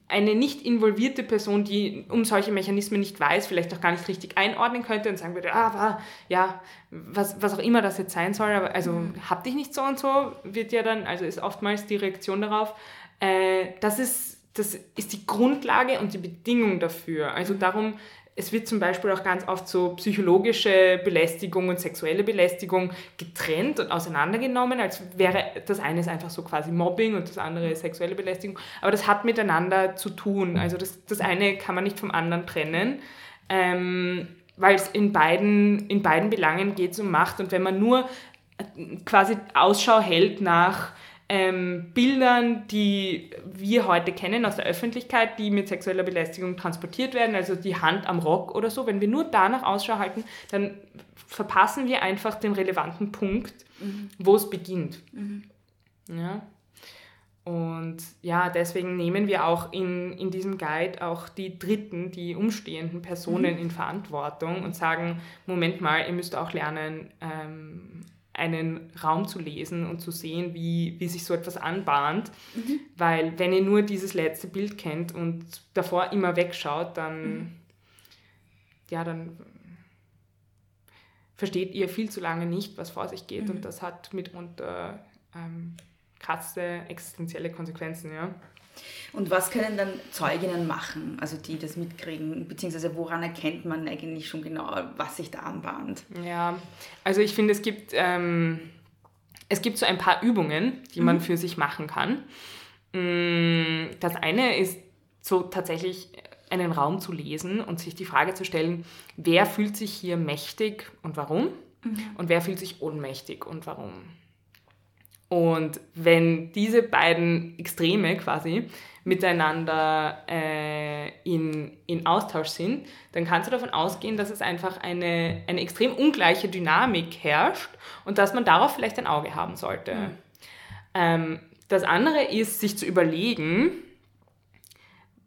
eine nicht involvierte Person, die um solche Mechanismen nicht weiß, vielleicht auch gar nicht richtig einordnen könnte und sagen würde, ah, war, ja, was, was auch immer das jetzt sein soll, aber also hab dich nicht so und so, wird ja dann, also ist oftmals die Reaktion darauf, äh, das ist das ist die Grundlage und die Bedingung dafür. Also darum, es wird zum Beispiel auch ganz oft so psychologische Belästigung und sexuelle Belästigung getrennt und auseinandergenommen, als wäre das eine ist einfach so quasi Mobbing und das andere sexuelle Belästigung. Aber das hat miteinander zu tun. Also das, das eine kann man nicht vom anderen trennen. Ähm, weil es in beiden, in beiden Belangen geht um Macht. Und wenn man nur äh, quasi Ausschau hält nach ähm, Bildern, die wir heute kennen aus der Öffentlichkeit, die mit sexueller Belästigung transportiert werden, also die Hand am Rock oder so, wenn wir nur danach Ausschau halten, dann verpassen wir einfach den relevanten Punkt, wo es beginnt. Ja. Und ja, deswegen nehmen wir auch in, in diesem Guide auch die Dritten, die umstehenden Personen in Verantwortung und sagen, Moment mal, ihr müsst auch lernen, ähm, einen Raum zu lesen und zu sehen, wie, wie sich so etwas anbahnt. Weil wenn ihr nur dieses letzte Bild kennt und davor immer wegschaut, dann, ja, dann versteht ihr viel zu lange nicht, was vor sich geht. Und das hat mitunter ähm, krasse existenzielle Konsequenzen, ja. Und was können dann Zeuginnen machen, also die das mitkriegen, beziehungsweise woran erkennt man eigentlich schon genau, was sich da anbahnt? Ja, also ich finde, es gibt, ähm, es gibt so ein paar Übungen, die man für sich machen kann. Mm, Das eine ist so tatsächlich einen Raum zu lesen und sich die Frage zu stellen, wer fühlt sich hier mächtig und warum? Und wer fühlt sich ohnmächtig und warum? Und wenn diese beiden Extreme quasi miteinander äh, in, in Austausch sind, dann kannst du davon ausgehen, dass es einfach eine, eine extrem ungleiche Dynamik herrscht und dass man darauf vielleicht ein Auge haben sollte. Ähm, das andere ist, sich zu überlegen,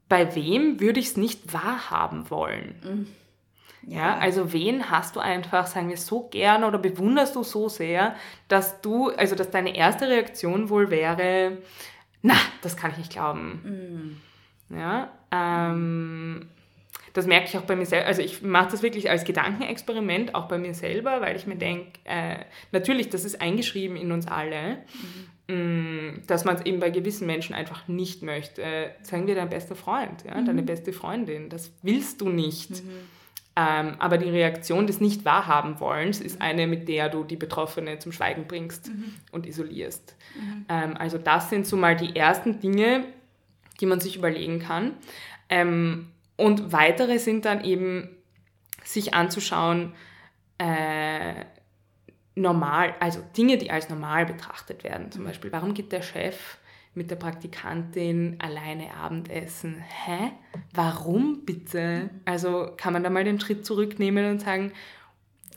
bei wem würde ich es nicht wahrhaben wollen. Ja, also wen hast du einfach, sagen wir, so gern oder bewunderst du so sehr, dass du, also dass deine erste Reaktion wohl wäre, na, das kann ich nicht glauben. Ja, ähm, das merke ich auch bei mir selber. Also ich mache das wirklich als Gedankenexperiment, auch bei mir selber, weil ich mir denke, äh, natürlich, das ist eingeschrieben in uns alle, mh, dass man es eben bei gewissen Menschen einfach nicht möchte. Äh, sagen wir dein bester Freund, ja, deine beste Freundin, das willst du nicht. Ähm, aber die Reaktion des Nicht-Wahrhaben-Wollens ist eine, mit der du die Betroffene zum Schweigen bringst und isolierst. Ähm, also das sind so mal die ersten Dinge, die man sich überlegen kann. Ähm, und weitere sind dann eben, sich anzuschauen, äh, normal, also Dinge, die als normal betrachtet werden. Zum Beispiel, warum geht der Chef mit der Praktikantin alleine Abendessen? Hä? Warum bitte? Also kann man da mal den Schritt zurücknehmen und sagen,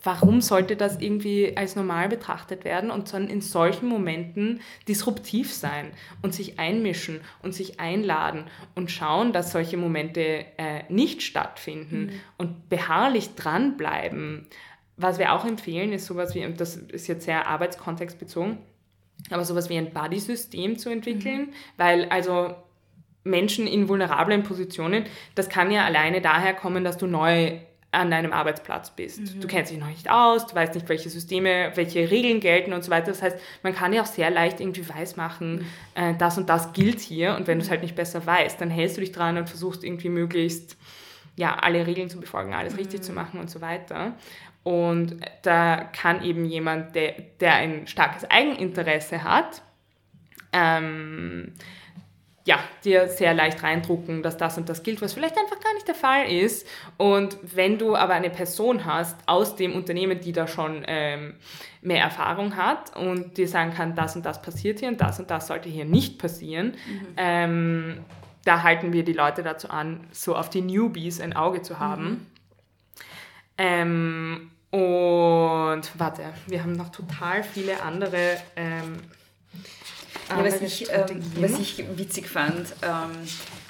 warum sollte das irgendwie als normal betrachtet werden und dann in solchen Momenten disruptiv sein und sich einmischen und sich einladen und schauen, dass solche Momente äh, nicht stattfinden und beharrlich dranbleiben. Was wir auch empfehlen, ist sowas wie, und das ist jetzt sehr arbeitskontextbezogen, aber sowas wie ein Buddy-System zu entwickeln, weil also Menschen in vulnerablen Positionen, das kann ja alleine daher kommen, dass du neu an deinem Arbeitsplatz bist. Du kennst dich noch nicht aus, du weißt nicht, welche Systeme, welche Regeln gelten und so weiter. Das heißt, man kann ja auch sehr leicht irgendwie weismachen, äh, das und das gilt hier und wenn du es halt nicht besser weißt, dann hältst du dich dran und versuchst irgendwie möglichst ja, alle Regeln zu befolgen, alles richtig zu machen und so weiter. Und da kann eben jemand, der, der ein starkes Eigeninteresse hat, ähm, ja, dir sehr leicht reindrucken, dass das und das gilt, was vielleicht einfach gar nicht der Fall ist. Und wenn du aber eine Person hast aus dem Unternehmen, die da schon ähm, mehr Erfahrung hat und dir sagen kann, das und das passiert hier und das und das sollte hier nicht passieren, ähm, da halten wir die Leute dazu an, so auf die Newbies ein Auge zu haben. Ähm, und warte, wir haben noch total viele andere. Ähm, Ja, was, ich, äh, was ich witzig fand, ähm,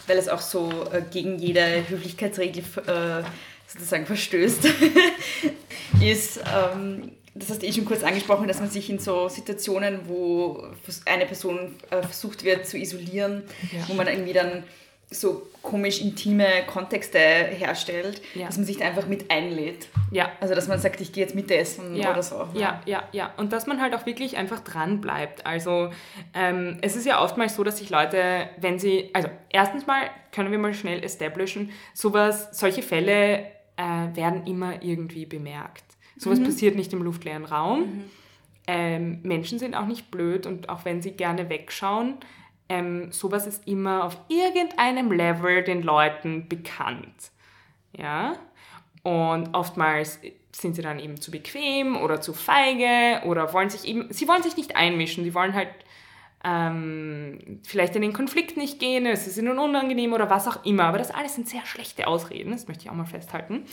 weil es auch so äh, gegen jede Höflichkeitsregel äh, sozusagen verstößt, ist, ähm, das hast du eh schon kurz angesprochen, dass man sich in so Situationen, wo eine Person äh, versucht wird zu isolieren, ja. wo man irgendwie dann so komisch intime Kontexte herstellt, ja. dass man sich da einfach mit einlädt. Ja. Also dass man sagt, ich gehe jetzt Mittagessen ja. oder so. Ja, ja, ja. Und dass man halt auch wirklich einfach dran bleibt. Also ähm, es ist ja oftmals so, dass sich Leute, wenn sie, also erstens mal können wir mal schnell establishen, sowas, solche Fälle äh, werden immer irgendwie bemerkt. Sowas mhm. passiert nicht im luftleeren Raum. Mhm. Ähm, Menschen sind auch nicht blöd und auch wenn sie gerne wegschauen, ähm, sowas ist immer auf irgendeinem Level den Leuten bekannt. Ja? Und oftmals sind sie dann eben zu bequem oder zu feige oder wollen sich eben, sie wollen sich nicht einmischen, sie wollen halt ähm, vielleicht in den Konflikt nicht gehen, es ist ihnen unangenehm oder was auch immer. Aber das alles sind sehr schlechte Ausreden, das möchte ich auch mal festhalten.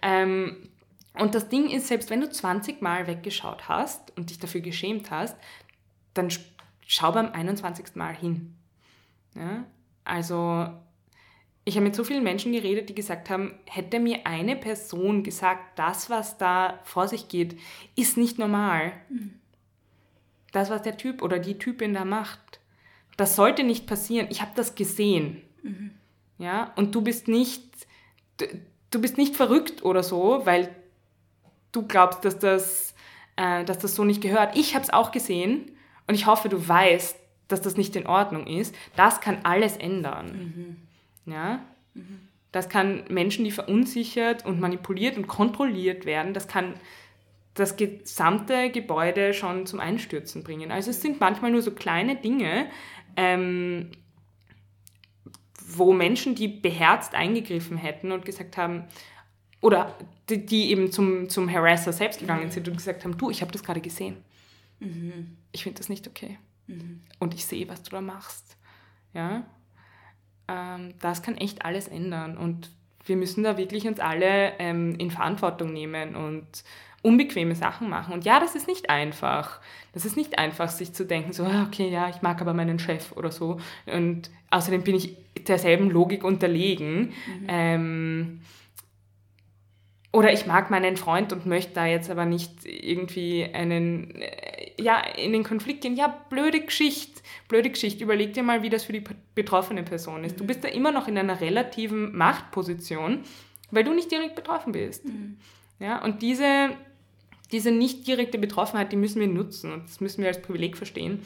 Ähm, und das Ding ist, selbst wenn du 20 Mal weggeschaut hast und dich dafür geschämt hast, dann schau beim 21. Mal hin. Ja? Also, ich habe mit so vielen Menschen geredet, die gesagt haben, hätte mir eine Person gesagt, das, was da vor sich geht, ist nicht normal. Mhm. Das, was der Typ oder die Typin da macht, das sollte nicht passieren. Ich habe das gesehen. Mhm. Ja? Und du bist nicht, du, bist nicht verrückt oder so, weil du glaubst, dass das, äh, dass das so nicht gehört. Ich habe es auch gesehen und ich hoffe, du weißt, dass das nicht in Ordnung ist. Das kann alles ändern. Mhm. Ja? Mhm. Das kann Menschen, die verunsichert und manipuliert und kontrolliert werden, das kann das gesamte Gebäude schon zum Einstürzen bringen. Also es sind manchmal nur so kleine Dinge, ähm, wo Menschen, die beherzt eingegriffen hätten und gesagt haben, oder die, die eben zum, zum Harasser selbst gegangen sind und gesagt haben, du, ich habe das gerade gesehen. Mhm. Ich finde das nicht okay. Mhm. Und ich sehe, was du da machst. Ja? Ähm, das kann echt alles ändern. Und wir müssen da wirklich uns alle ähm, in Verantwortung nehmen und unbequeme Sachen machen. Und ja, das ist nicht einfach. Das ist nicht einfach, sich zu denken, so, ah, okay, ja, ich mag aber meinen Chef oder so. Und außerdem bin ich derselben Logik unterlegen. Mhm. Ähm, oder ich mag meinen Freund und möchte da jetzt aber nicht irgendwie einen, äh, ja, in den Konflikt gehen. Ja, blöde Geschichte, blöde Geschichte. Überleg dir mal, wie das für die betroffene Person ist. Du bist da immer noch in einer relativen Machtposition, weil du nicht direkt betroffen bist. Mhm. Ja, und diese, diese nicht direkte Betroffenheit, die müssen wir nutzen und das müssen wir als Privileg verstehen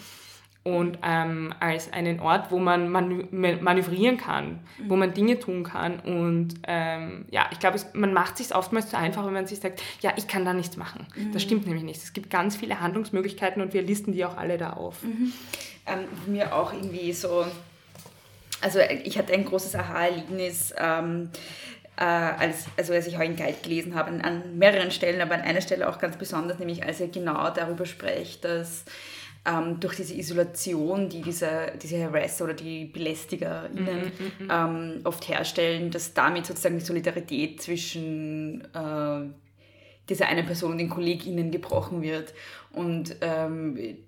und ähm, als einen Ort, wo man manövrieren kann, wo man Dinge tun kann. Und ähm, ja, ich glaube, man macht es sich oftmals zu einfach, wenn man sich sagt, ja, ich kann da nichts machen. Mhm. Das stimmt nämlich nicht. Es gibt ganz viele Handlungsmöglichkeiten und wir listen die auch alle da auf. Mhm. Ähm, mir auch irgendwie so, also ich hatte ein großes Aha-Erlebnis. Ähm, äh, als, also als ich heute Guide gelesen habe, an, an mehreren Stellen, aber an einer Stelle auch ganz besonders, nämlich als er genau darüber spricht, dass ähm, durch diese Isolation, die diese, diese Harasser oder die BelästigerInnen mm. Ähm, oft herstellen, dass damit sozusagen die Solidarität zwischen äh, dieser einen Person und den KollegInnen gebrochen wird. Und ähm,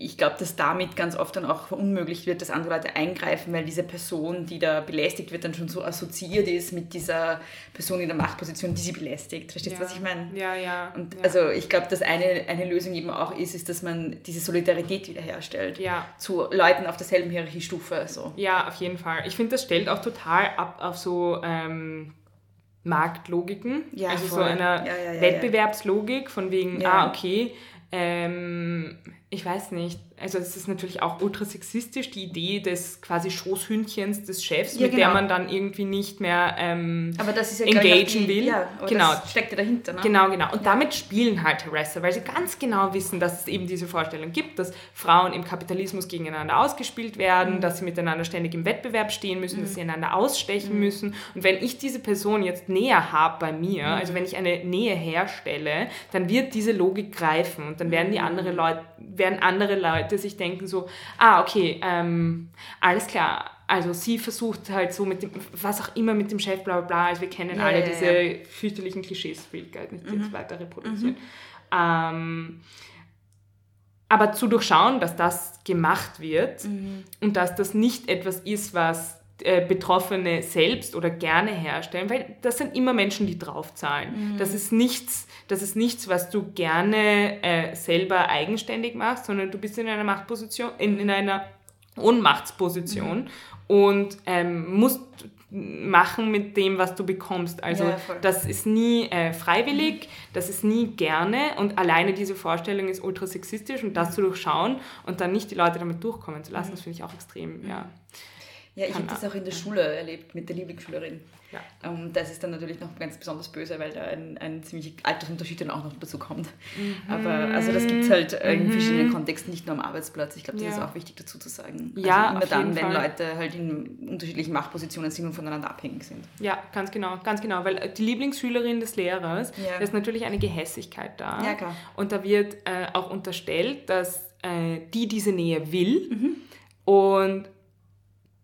ich glaube, dass damit ganz oft dann auch verunmöglicht wird, dass andere Leute eingreifen, weil diese Person, die da belästigt wird, dann schon so assoziiert ist mit dieser Person in der Machtposition, die sie belästigt. Verstehst du, ja. was ich meine? Ja, ja. Und ja. also ich glaube, dass eine, eine Lösung eben auch ist, ist, dass man diese Solidarität wiederherstellt. Ja. Zu Leuten auf derselben Hierarchiestufe. So. Ja, auf jeden Fall. Ich finde, das stellt auch total ab auf so ähm, Marktlogiken. Ja, also voll. so einer Wettbewerbslogik von wegen, ah, okay, ähm, ich weiß nicht, also es ist natürlich auch ultra sexistisch, die Idee des quasi Schoßhündchens des Chefs, ja, mit genau. der man dann irgendwie nicht mehr ähm, aber das ist ja, engagen die, will. Ja, genau. das steckt ja dahinter. Ne? Genau, genau. Und ja. damit spielen halt Harasser, weil sie ganz genau wissen, dass es eben diese Vorstellung gibt, dass Frauen im Kapitalismus gegeneinander ausgespielt werden, mhm. dass sie miteinander ständig im Wettbewerb stehen müssen, mhm. dass sie einander ausstechen mhm. müssen. Und wenn ich diese Person jetzt näher habe bei mir, mhm. also wenn ich eine Nähe herstelle, dann wird diese Logik greifen und dann werden die mhm. andere Leute, werden andere Leute sich denken so, ah, okay, ähm, alles klar, also sie versucht halt so mit dem, was auch immer mit dem Chef, bla bla bla, also wir kennen ja, alle ja, diese ja. fürchterlichen Klischees, will ich gar nicht mhm. jetzt weiter reproduzieren. Mhm. Ähm, aber zu durchschauen, dass das gemacht wird und dass das nicht etwas ist, was äh, Betroffene selbst oder gerne herstellen, weil das sind immer Menschen, die draufzahlen. Das ist nichts, das ist nichts, was du gerne äh, selber eigenständig machst, sondern du bist in einer Machtposition, in, in einer Ohnmachtsposition und ähm, musst machen mit dem, was du bekommst. Also Ja, das ist nie äh, freiwillig, das ist nie gerne und alleine diese Vorstellung ist ultra sexistisch und das zu durchschauen und dann nicht die Leute damit durchkommen zu lassen, das finde ich auch extrem, ja. Ja, ich habe das auch in der Schule erlebt mit der Lieblingsschülerin. Ja. Ähm, das ist dann natürlich noch ganz besonders böse, weil da ein, ein ziemlicher Altersunterschied dann auch noch dazu kommt. Mhm. Aber also das gibt es halt äh, in verschiedenen Kontexten, nicht nur am Arbeitsplatz. Ich glaube, das Ja. ist auch wichtig dazu zu sagen. Ja, also immer dann, wenn Fall. Leute halt in unterschiedlichen Machtpositionen sind und voneinander abhängig sind. Ja, ganz genau, ganz genau, weil die Lieblingsschülerin des Lehrers, Ja. da ist natürlich eine Gehässigkeit da. Ja, klar. Und da wird äh, auch unterstellt, dass äh, die diese Nähe will Mhm. und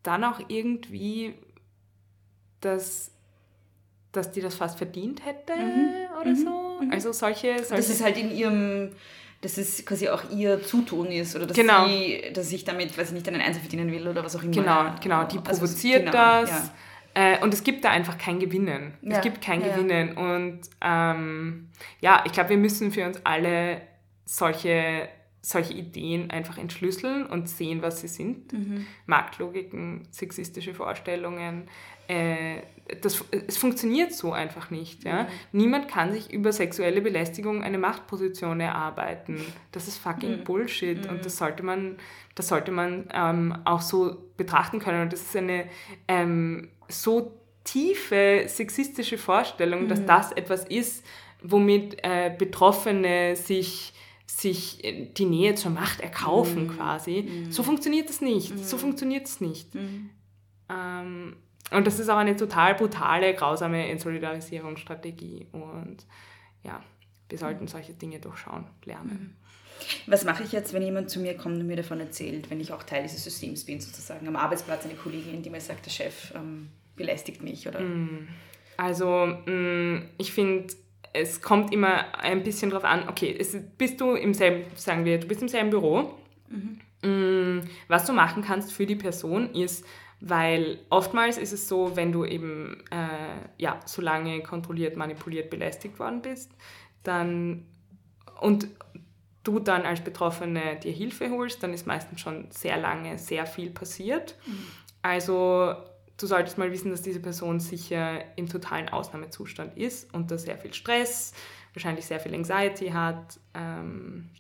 dann auch irgendwie, dass, dass die das fast verdient hätte oder so. Also solche, solche Dass es halt in ihrem, dass es quasi auch ihr Zutun ist oder dass Genau. sie, dass ich damit, weiß ich nicht, einen Einzel verdienen will oder was auch immer. Genau, genau, die Also, provoziert genau, das. ja. Äh, und es gibt da einfach kein Gewinnen. Ja, Es gibt kein ja. Gewinnen. Und ähm, ja, ich glaube, wir müssen für uns alle solche, solche Ideen einfach entschlüsseln und sehen, was sie sind. Mhm. Marktlogiken, sexistische Vorstellungen. Äh, das, es funktioniert so einfach nicht. Ja? Niemand kann sich über sexuelle Belästigung eine Machtposition erarbeiten. Das ist fucking Bullshit und das sollte man, das sollte man ähm, auch so betrachten können. Und das ist eine ähm, so tiefe sexistische Vorstellung, dass das etwas ist, womit äh, Betroffene sich sich äh, die Nähe zur Macht erkaufen quasi. So funktioniert es nicht. So funktioniert es nicht. Ähm, und das ist auch eine total brutale, grausame Entsolidarisierungsstrategie. Und ja, wir sollten solche Dinge durchschauen, lernen. Was mache ich jetzt, wenn jemand zu mir kommt und mir davon erzählt, wenn ich auch Teil dieses Systems bin, sozusagen am Arbeitsplatz eine Kollegin, die mir sagt, der Chef ähm, belästigt mich oder Also mh, ich finde, es kommt immer ein bisschen drauf an, okay, es, bist du im selben, sagen wir, du bist im selben Büro. Mh, was du machen kannst für die Person ist, weil oftmals ist es so, wenn du eben äh, ja, so lange kontrolliert, manipuliert, belästigt worden bist, dann und du dann als Betroffene dir Hilfe holst, dann ist meistens schon sehr lange sehr viel passiert. Also du solltest mal wissen, dass diese Person sicher im totalen Ausnahmezustand ist und da sehr viel Stress, wahrscheinlich sehr viel Anxiety hat. Ähm,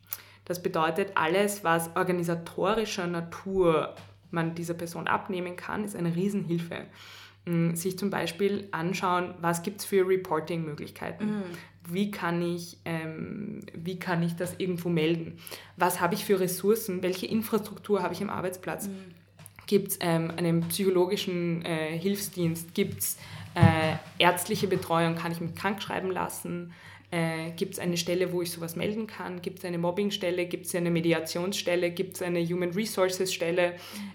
das bedeutet, alles, was organisatorischer Natur man dieser Person abnehmen kann, ist eine Riesenhilfe. Mm, Sich zum Beispiel anschauen, was gibt es für Reporting-Möglichkeiten. Wie, kann ich, ähm, wie kann ich das irgendwo melden? Was habe ich für Ressourcen? Welche Infrastruktur habe ich am Arbeitsplatz? Gibt es ähm, einen psychologischen äh, Hilfsdienst? Gibt es äh, ärztliche Betreuung? Kann ich mich krank schreiben lassen? Äh, Gibt es eine Stelle, wo ich sowas melden kann? Gibt es eine Mobbingstelle? Gibt es eine Mediationsstelle? Gibt es eine Human Resources Stelle?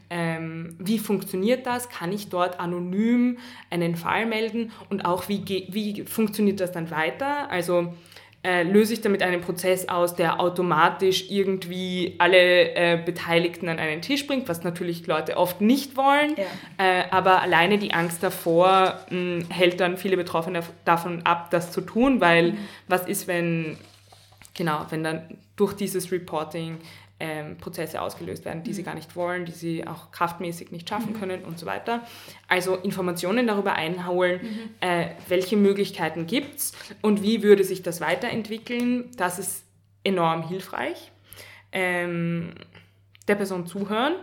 Ähm, wie funktioniert das? Kann ich dort anonym einen Fall melden? Und auch, wie, wie funktioniert das dann weiter? Also äh, löse ich damit einen Prozess aus, der automatisch irgendwie alle äh, Beteiligten an einen Tisch bringt, was natürlich Leute oft nicht wollen. Ja. Äh, aber alleine die Angst davor mh, hält dann viele Betroffene davon ab, das zu tun, weil was ist, wenn, genau, wenn dann durch dieses Reporting ähm, Prozesse ausgelöst werden, die sie gar nicht wollen, die sie auch kraftmäßig nicht schaffen können und so weiter. Also Informationen darüber einholen, äh, welche Möglichkeiten gibt es und wie würde sich das weiterentwickeln, das ist enorm hilfreich. Ähm, der Person zuhören,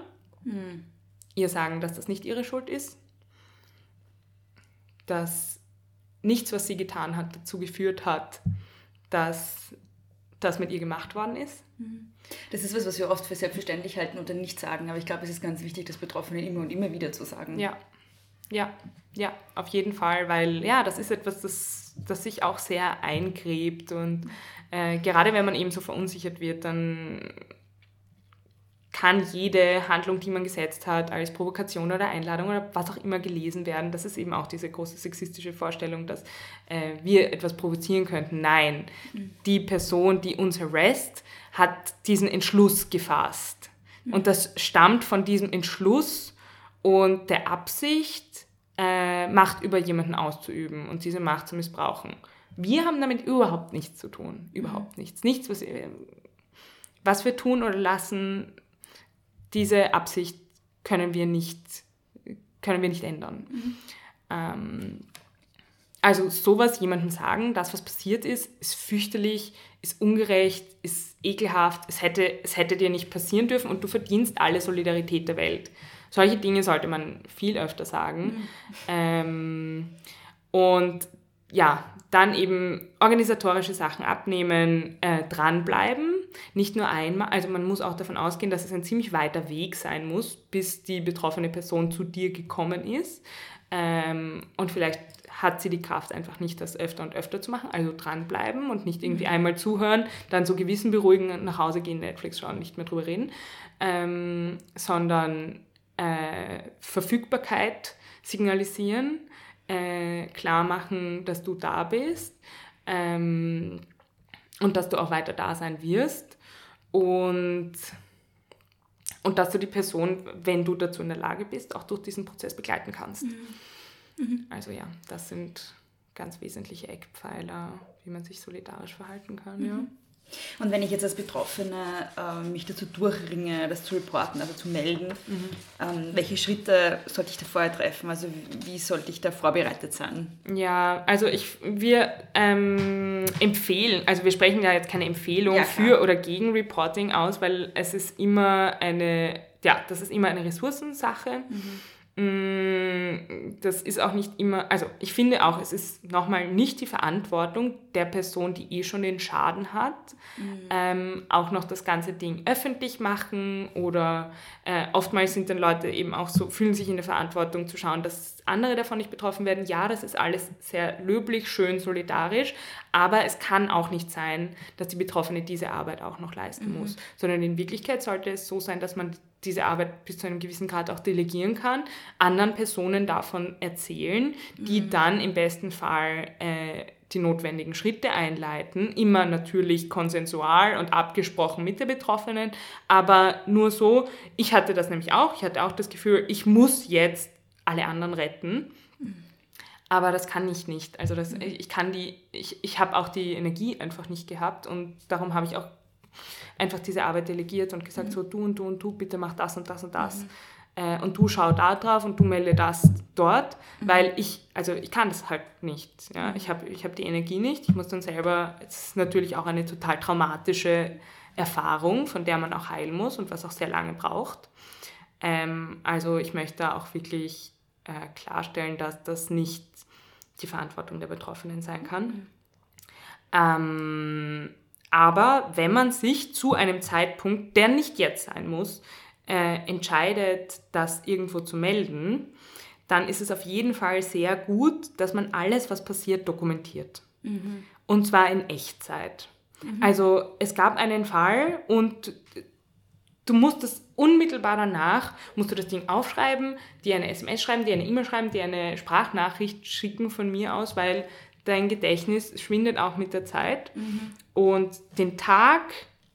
ihr sagen, dass das nicht ihre Schuld ist, dass nichts, was sie getan hat, dazu geführt hat, dass das mit ihr gemacht worden ist. Das ist was, was wir oft für selbstverständlich halten oder nicht sagen, aber ich glaube, es ist ganz wichtig, das Betroffenen immer und immer wieder zu sagen. Ja, ja, ja, auf jeden Fall, weil ja, das ist etwas, das, das sich auch sehr eingräbt und äh, gerade wenn man eben so verunsichert wird, dann kann jede Handlung, die man gesetzt hat, als Provokation oder Einladung oder was auch immer gelesen werden. Das ist eben auch diese große sexistische Vorstellung, dass äh, wir etwas provozieren könnten. Nein, die Person, die uns harassed, hat diesen Entschluss gefasst. Und das stammt von diesem Entschluss und der Absicht, äh, Macht über jemanden auszuüben und diese Macht zu missbrauchen. Wir haben damit überhaupt nichts zu tun. Überhaupt nichts. Nichts, was, was wir tun oder lassen, diese Absicht können wir nicht, können wir nicht ändern. Ähm, also sowas jemandem sagen, das, was passiert ist, ist fürchterlich, ist ungerecht, ist ekelhaft, es hätte, es hätte dir nicht passieren dürfen und du verdienst alle Solidarität der Welt. Solche Dinge sollte man viel öfter sagen. Ähm, und ja, dann eben organisatorische Sachen abnehmen, äh, dranbleiben. Nicht nur einmal, also man muss auch davon ausgehen, dass es ein ziemlich weiter Weg sein muss, bis die betroffene Person zu dir gekommen ist. Ähm, und vielleicht hat sie die Kraft einfach nicht, das öfter und öfter zu machen. Also dranbleiben und nicht irgendwie einmal zuhören, dann so Gewissen beruhigen, nach Hause gehen, Netflix schauen, nicht mehr drüber reden, ähm, sondern äh, Verfügbarkeit signalisieren, äh, klar machen, dass du da bist ähm, und dass du auch weiter da sein wirst und, und dass du die Person, wenn du dazu in der Lage bist, auch durch diesen Prozess begleiten kannst. Also ja, das sind ganz wesentliche Eckpfeiler, wie man sich solidarisch verhalten kann. Ja. Und wenn ich jetzt als Betroffene äh, mich dazu durchringe, das zu reporten, also zu melden, ähm, welche Schritte sollte ich da vorher treffen? Also wie sollte ich da vorbereitet sein? Ja, also ich, wir ähm, empfehlen, also wir sprechen ja jetzt keine Empfehlung Ja, für oder gegen Reporting aus, weil es ist immer eine, ja, das ist immer eine Ressourcensache. Mm, Das ist auch nicht immer, also ich finde auch, es ist nochmal nicht die Verantwortung der Person, die eh schon den Schaden hat, ähm, auch noch das ganze Ding öffentlich machen oder äh, oftmals sind dann Leute eben auch so, fühlen sich in der Verantwortung zu schauen, dass andere davon nicht betroffen werden. Ja, das ist alles sehr löblich, schön, solidarisch, aber es kann auch nicht sein, dass die Betroffene diese Arbeit auch noch leisten muss, sondern in Wirklichkeit sollte es so sein, dass man diese Arbeit bis zu einem gewissen Grad auch delegieren kann, anderen Personen davon erzählen, die dann im besten Fall äh, die notwendigen Schritte einleiten, immer natürlich konsensual und abgesprochen mit der Betroffenen, aber nur so, ich hatte das nämlich auch, ich hatte auch das Gefühl, ich muss jetzt alle anderen retten, aber das kann ich nicht. Also das, ich kann die, ich, ich habe auch die Energie einfach nicht gehabt. Und darum habe ich auch einfach diese Arbeit delegiert und gesagt, so du und du und du, bitte mach das und das und das. Äh, und du schau da drauf und du melde das dort, weil ich, also ich kann das halt nicht. Ja? Ich habe ich hab die Energie nicht. Ich muss dann selber, es ist natürlich auch eine total traumatische Erfahrung, von der man auch heilen muss und was auch sehr lange braucht. Ähm, also ich möchte da auch wirklich äh, klarstellen, dass das nicht die Verantwortung der Betroffenen sein kann. Ähm, aber wenn man sich zu einem Zeitpunkt, der nicht jetzt sein muss, äh, entscheidet, das irgendwo zu melden, dann ist es auf jeden Fall sehr gut, dass man alles, was passiert, dokumentiert. Und zwar in Echtzeit. Also es gab einen Fall und du musst das unmittelbar danach, musst du das Ding aufschreiben, dir eine SMS schreiben, dir eine E-Mail schreiben, dir eine Sprachnachricht schicken von mir aus, weil dein Gedächtnis schwindet auch mit der Zeit. Und den Tag,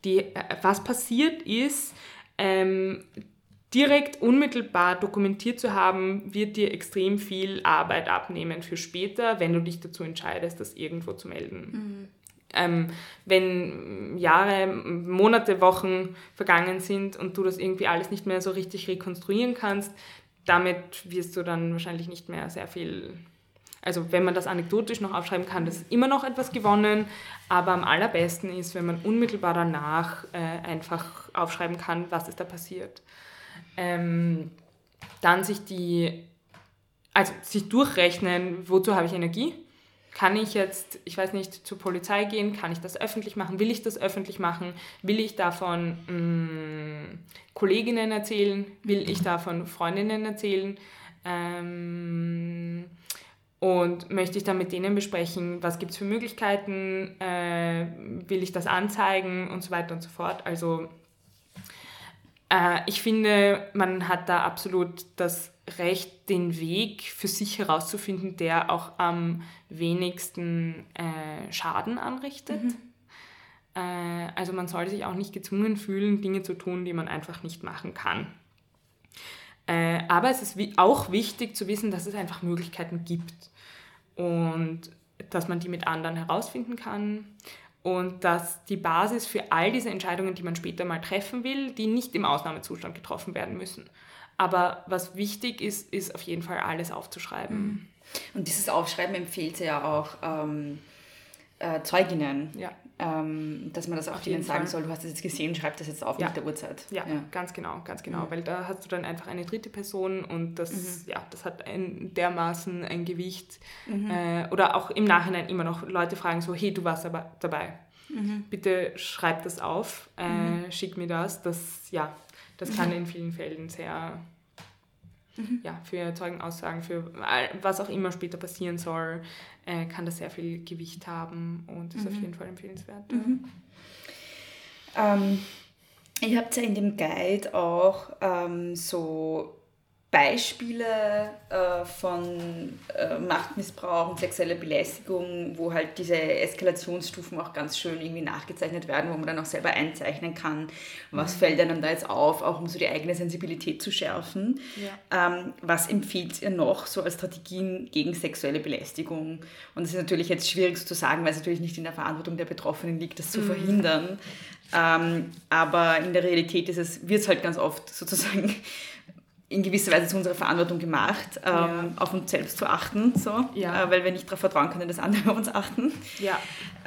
die, äh, was passiert ist, ähm, direkt unmittelbar dokumentiert zu haben, wird dir extrem viel Arbeit abnehmen für später, wenn du dich dazu entscheidest, das irgendwo zu melden. Ähm, wenn Jahre, Monate, Wochen vergangen sind und du das irgendwie alles nicht mehr so richtig rekonstruieren kannst, damit wirst du dann wahrscheinlich nicht mehr sehr viel. Also wenn man das anekdotisch noch aufschreiben kann, das ist immer noch etwas gewonnen, aber am allerbesten ist, wenn man unmittelbar danach äh, einfach aufschreiben kann, was ist da passiert. Ähm, dann sich die, also sich durchrechnen, wozu habe ich Energie? Kann ich jetzt, ich weiß nicht, zur Polizei gehen? Kann ich das öffentlich machen? Will ich das öffentlich machen? Will ich davon mh, Kolleginnen erzählen? Will ich davon Freundinnen erzählen? Ähm, und möchte ich dann mit denen besprechen, was gibt es für Möglichkeiten? Äh, will ich das anzeigen und so weiter und so fort? Also äh, ich finde, man hat da absolut das Recht, den Weg für sich herauszufinden, der auch am wenigsten äh, Schaden anrichtet. Äh, also man soll sich auch nicht gezwungen fühlen, Dinge zu tun, die man einfach nicht machen kann. Äh, aber es ist auch wichtig zu wissen, dass es einfach Möglichkeiten gibt und dass man die mit anderen herausfinden kann und dass die Basis für all diese Entscheidungen, die man später mal treffen will, die nicht im Ausnahmezustand getroffen werden müssen. Aber was wichtig ist, ist auf jeden Fall alles aufzuschreiben. Und dieses Aufschreiben empfiehlt ja auch ähm, äh, Zeuginnen. Ja. Ähm, dass man das auch Auf jeden sagen soll, du hast es jetzt gesehen, schreib das jetzt auf Ja. mit der Uhrzeit. Ja, ganz genau, ganz genau. Weil da hast du dann einfach eine dritte Person und das, ja, das hat ein, dermaßen ein Gewicht. Äh, oder auch im Nachhinein immer noch Leute fragen so, hey, du warst aber dabei. Bitte schreib das auf, äh, schick mir das. Das, ja, das kann in vielen Fällen sehr, ja, für Zeugenaussagen, für all- was auch immer später passieren soll, äh, kann das sehr viel Gewicht haben und ist auf jeden Fall empfehlenswert. ja. Ähm, ihr habt ja in dem Guide auch ähm, so Beispiele äh, von äh, Machtmissbrauch und sexueller Belästigung, wo halt diese Eskalationsstufen auch ganz schön irgendwie nachgezeichnet werden, wo man dann auch selber einzeichnen kann, was fällt einem da jetzt auf, auch um so die eigene Sensibilität zu schärfen. Ähm, was empfiehlt ihr noch so als Strategien gegen sexuelle Belästigung? Und das ist natürlich jetzt schwierig so zu sagen, weil es natürlich nicht in der Verantwortung der Betroffenen liegt, das zu verhindern. Ähm, aber in der Realität ist es, wird es halt ganz oft sozusagen in gewisser Weise zu unserer Verantwortung gemacht, ähm, auf uns selbst zu achten, so, Ja. äh, weil wir nicht darauf vertrauen können, dass andere auf uns achten. Ja.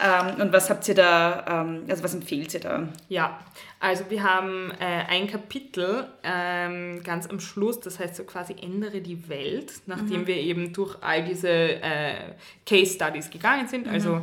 Ähm, und was habt ihr da, ähm, also was empfehlt ihr da? Ja, also wir haben äh, ein Kapitel ähm, ganz am Schluss, das heißt so quasi Ändere die Welt, nachdem wir eben durch all diese äh, Case Studies gegangen sind. Also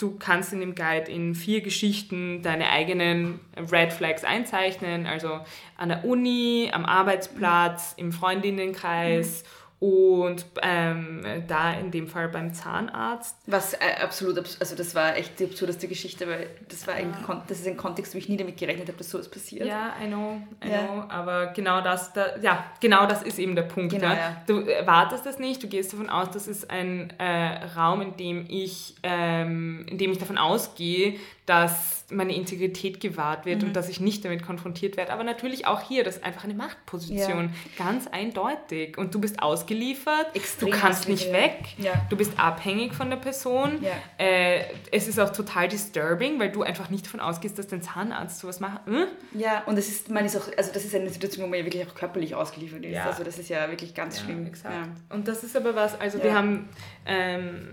du kannst in dem Guide in vier Geschichten deine eigenen Red Flags einzeichnen, also an der Uni, am Arbeitsplatz, im Freundinnenkreis und ähm, da in dem Fall beim Zahnarzt. Was äh, absolut, abs also das war echt die absurdeste Geschichte, weil das war ein, Kon das ist ein Kontext, wo ich nie damit gerechnet habe, dass sowas passiert. Ja, I know, I Ja. know, aber genau das, da, ja, genau das ist eben der Punkt. Genau, ja. ja. Du erwartest das nicht, du gehst davon aus, das ist ein äh, Raum, in dem ich, ähm, in dem ich davon ausgehe, dass meine Integrität gewahrt wird Mhm. und dass ich nicht damit konfrontiert werde. Aber natürlich auch hier, das ist einfach eine Machtposition, ganz eindeutig. Und du bist ausgeliefert, Extrem du kannst nicht weg, ja. du bist abhängig von der Person. Ja. Äh, es ist auch total disturbing, weil du einfach nicht davon ausgehst, dass dein Zahnarzt sowas macht. Hm? Ja, und das ist, man ist auch, also das ist eine Situation, wo man ja wirklich auch körperlich ausgeliefert ist. Ja. Also das ist ja wirklich ganz schlimm. Ja. Und das ist aber was, also wir Ja. haben, ähm,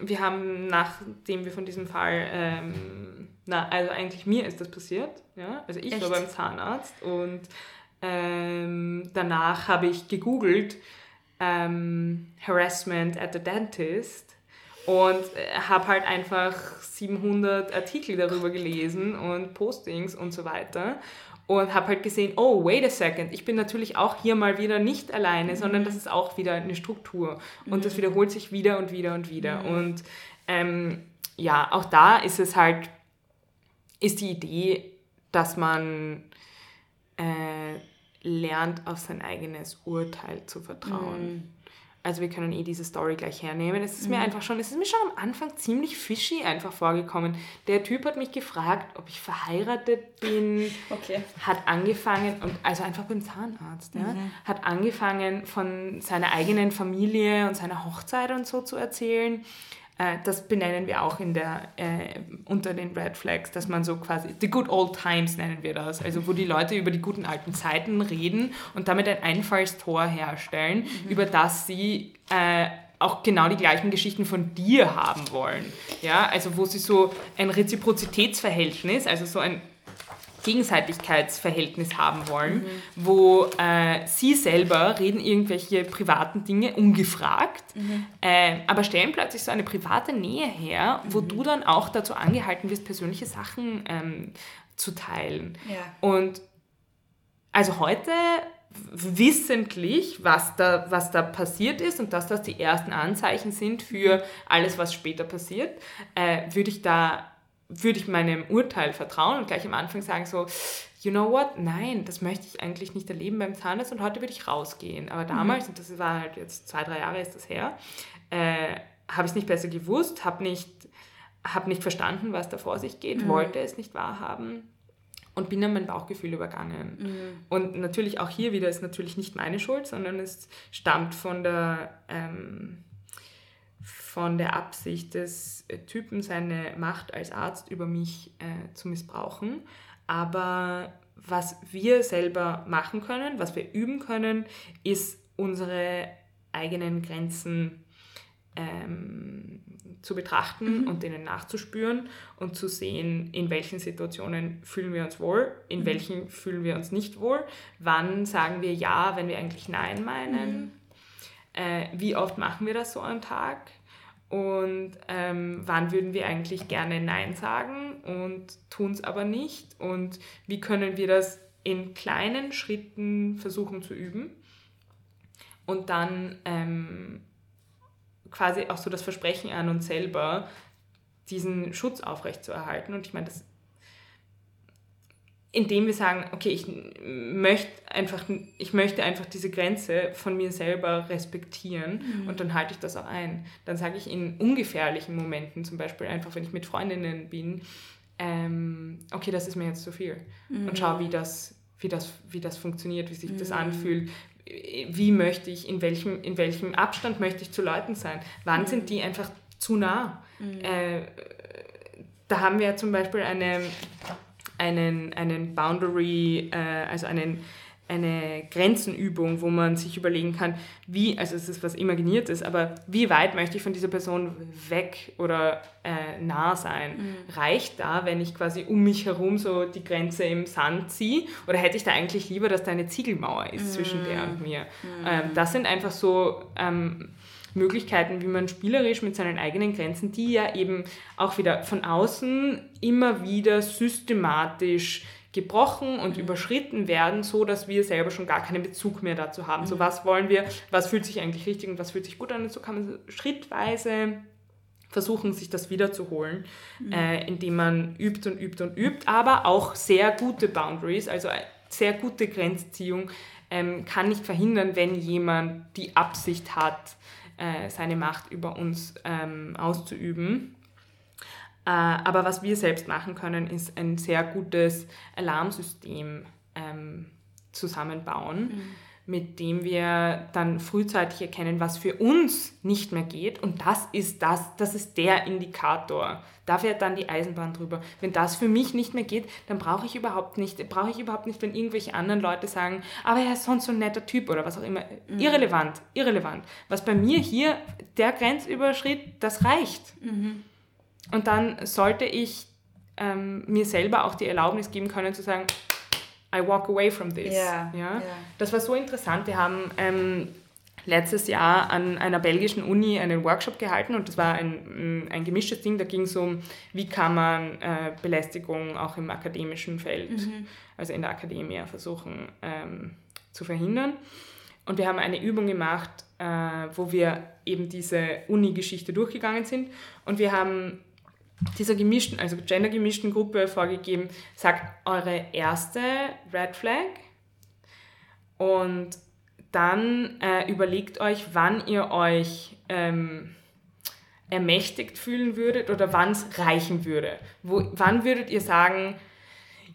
wir haben, nachdem wir von diesem Fall, ähm, na, also eigentlich mir ist das passiert, ja, also ich war Echt? beim Zahnarzt und ähm, danach habe ich gegoogelt ähm, Harassment at the Dentist und äh, habe halt einfach 700 Artikel darüber gelesen und Postings und so weiter und habe halt gesehen, oh, wait a second, ich bin natürlich auch hier mal wieder nicht alleine, sondern das ist auch wieder eine Struktur. Und das wiederholt sich wieder und wieder und wieder. Und ähm, ja, auch da ist es halt, ist die Idee, dass man äh, lernt, auf sein eigenes Urteil zu vertrauen. Also wir können eh diese Story gleich hernehmen. Es ist mir einfach schon, es ist mir schon am Anfang ziemlich fishy einfach vorgekommen. Der Typ hat mich gefragt, ob ich verheiratet bin, Okay. hat angefangen, und also einfach beim Zahnarzt, ja, hat angefangen von seiner eigenen Familie und seiner Hochzeit und so zu erzählen. Äh, Das benennen wir auch in der, äh, unter den Red Flags, dass man so quasi, the good old times nennen wir das, also wo die Leute über die guten alten Zeiten reden und damit ein Einfallstor herstellen, über das sie äh, auch genau die gleichen Geschichten von dir haben wollen. Ja, also wo sie so ein Reziprozitätsverhältnis, also so ein Gegenseitigkeitsverhältnis haben wollen, wo äh, sie selber reden irgendwelche privaten Dinge ungefragt, äh, aber stellen plötzlich so eine private Nähe her, wo du dann auch dazu angehalten wirst, persönliche Sachen ähm, zu teilen. Ja. Und also heute wissentlich, was da, was da passiert ist und dass das die ersten Anzeichen sind für alles, was später passiert, äh, würde ich da würde ich meinem Urteil vertrauen und gleich am Anfang sagen so, you know what, nein, das möchte ich eigentlich nicht erleben beim Zahnarzt und heute würde ich rausgehen. Aber damals, mhm. und das war halt jetzt zwei, drei Jahre ist das her, äh, habe ich es nicht besser gewusst, habe nicht, hab nicht verstanden, was da vor sich geht, mhm. wollte es nicht wahrhaben und bin an mein Bauchgefühl übergangen. Mhm. Und natürlich auch hier wieder ist natürlich nicht meine Schuld, sondern es stammt von der... Ähm, von der Absicht des äh, Typen, seine Macht als Arzt über mich äh, zu missbrauchen. Aber was wir selber machen können, was wir üben können, ist unsere eigenen Grenzen ähm, zu betrachten mhm. und denen nachzuspüren und zu sehen, in welchen Situationen fühlen wir uns wohl, in mhm. welchen fühlen wir uns nicht wohl, wann sagen wir ja, wenn wir eigentlich nein meinen, mhm. äh, wie oft machen wir das so am Tag und ähm, wann würden wir eigentlich gerne Nein sagen und tun es aber nicht und wie können wir das in kleinen Schritten versuchen zu üben und dann ähm, quasi auch so das Versprechen an uns selber, diesen Schutz aufrechtzuerhalten. Und ich meine, das indem wir sagen, okay, ich möchte einfach, ich möchte einfach diese Grenze von mir selber respektieren mhm. und dann halte ich das auch ein. Dann sage ich in ungefährlichen Momenten, zum Beispiel einfach, wenn ich mit Freundinnen bin, ähm, okay, das ist mir jetzt zu viel mhm. und schau, wie das, wie, das, wie das funktioniert, wie sich mhm. das anfühlt, wie möchte ich, in welchem, in welchem Abstand möchte ich zu Leuten sein, wann sind mhm. die einfach zu nah. Mhm. Äh, da haben wir zum Beispiel eine einen, einen Boundary, äh, also einen, eine Grenzenübung, wo man sich überlegen kann, wie, also es ist was Imaginiertes, aber wie weit möchte ich von dieser Person weg oder äh, nah sein? Mhm. Reicht da, wenn ich quasi um mich herum so die Grenze im Sand ziehe? Oder hätte ich da eigentlich lieber, dass da eine Ziegelmauer ist mhm. zwischen der und mir? Mhm. Ähm, das sind einfach so ähm, Möglichkeiten, wie man spielerisch mit seinen eigenen Grenzen, die ja eben auch wieder von außen immer wieder systematisch gebrochen und mhm. überschritten werden, so dass wir selber schon gar keinen Bezug mehr dazu haben. Mhm. So was wollen wir, was fühlt sich eigentlich richtig und was fühlt sich gut an und so kann man schrittweise versuchen, sich das wiederzuholen, mhm. äh, indem man übt und übt und übt, aber auch sehr gute Boundaries, also sehr gute Grenzziehung ähm, kann nicht verhindern, wenn jemand die Absicht hat, äh, seine Macht über uns ähm, auszuüben. Äh, aber was wir selbst machen können, ist ein sehr gutes Alarmsystem ähm, zusammenbauen. Mhm mit dem wir dann frühzeitig erkennen, was für uns nicht mehr geht. Und das ist das, das ist der Indikator. Da fährt dann die Eisenbahn drüber. Wenn das für mich nicht mehr geht, dann brauche ich überhaupt nicht, brauche ich überhaupt nicht, wenn irgendwelche anderen Leute sagen, aber er ist sonst so ein netter Typ oder was auch immer. Mhm. Irrelevant, irrelevant. Was bei mir hier, der Grenzüberschritt, das reicht. Mhm. Und dann sollte ich ähm, mir selber auch die Erlaubnis geben können zu sagen, I walk away from this. Yeah, ja? Yeah. Das war so interessant. Wir haben ähm, letztes Jahr an einer belgischen Uni einen Workshop gehalten und das war ein, mm, ein gemischtes Ding. Da ging es um, wie kann man äh, Belästigung auch im akademischen Feld, mhm. also in der Akademie, versuchen ähm, zu verhindern. Und wir haben eine Übung gemacht, äh, wo wir eben diese Uni-Geschichte durchgegangen sind und wir haben dieser gemischten, also gendergemischten Gruppe vorgegeben, sagt eure erste Red Flag und dann äh, überlegt euch, wann ihr euch ähm, ermächtigt fühlen würdet oder wann es reichen würde. Wo, wann würdet ihr sagen,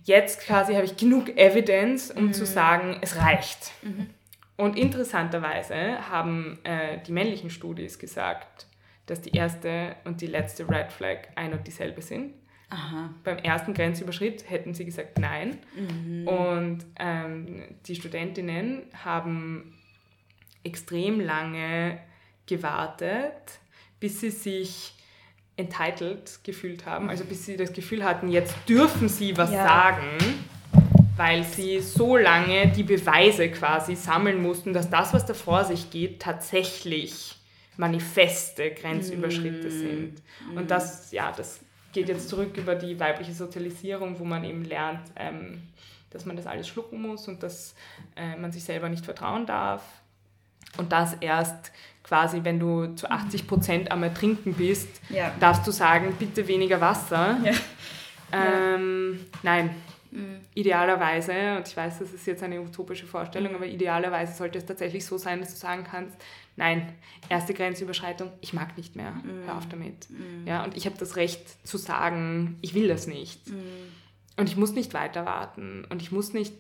jetzt quasi habe ich genug Evidence, um mhm. zu sagen, es reicht. Mhm. Und interessanterweise haben äh, die männlichen Studis gesagt, dass die erste und die letzte Red Flag ein und dieselbe sind. Aha. Beim ersten Grenzüberschritt hätten sie gesagt Nein. Mhm. Und ähm, die Studentinnen haben extrem lange gewartet, bis sie sich entitled gefühlt haben, also bis sie das Gefühl hatten, jetzt dürfen sie was ja. sagen, weil sie so lange die Beweise quasi sammeln mussten, dass das, was da vor sich geht, tatsächlich manifeste Grenzüberschritte mm. sind. Und das, ja, das geht jetzt zurück über die weibliche Sozialisierung, wo man eben lernt, ähm, dass man das alles schlucken muss und dass äh, man sich selber nicht vertrauen darf. Und das erst quasi, wenn du zu 80 Prozent am Ertrinken bist, Ja. darfst du sagen, bitte weniger Wasser. Ja. Ähm, Nein. Mhm. Idealerweise, und ich weiß, das ist jetzt eine utopische Vorstellung, aber idealerweise sollte es tatsächlich so sein, dass du sagen kannst, nein, erste Grenzüberschreitung, ich mag nicht mehr, Mhm. hör auf damit. Ja, und ich habe das Recht zu sagen, ich will das nicht. Mhm. Und ich muss nicht weiter warten und ich muss nicht,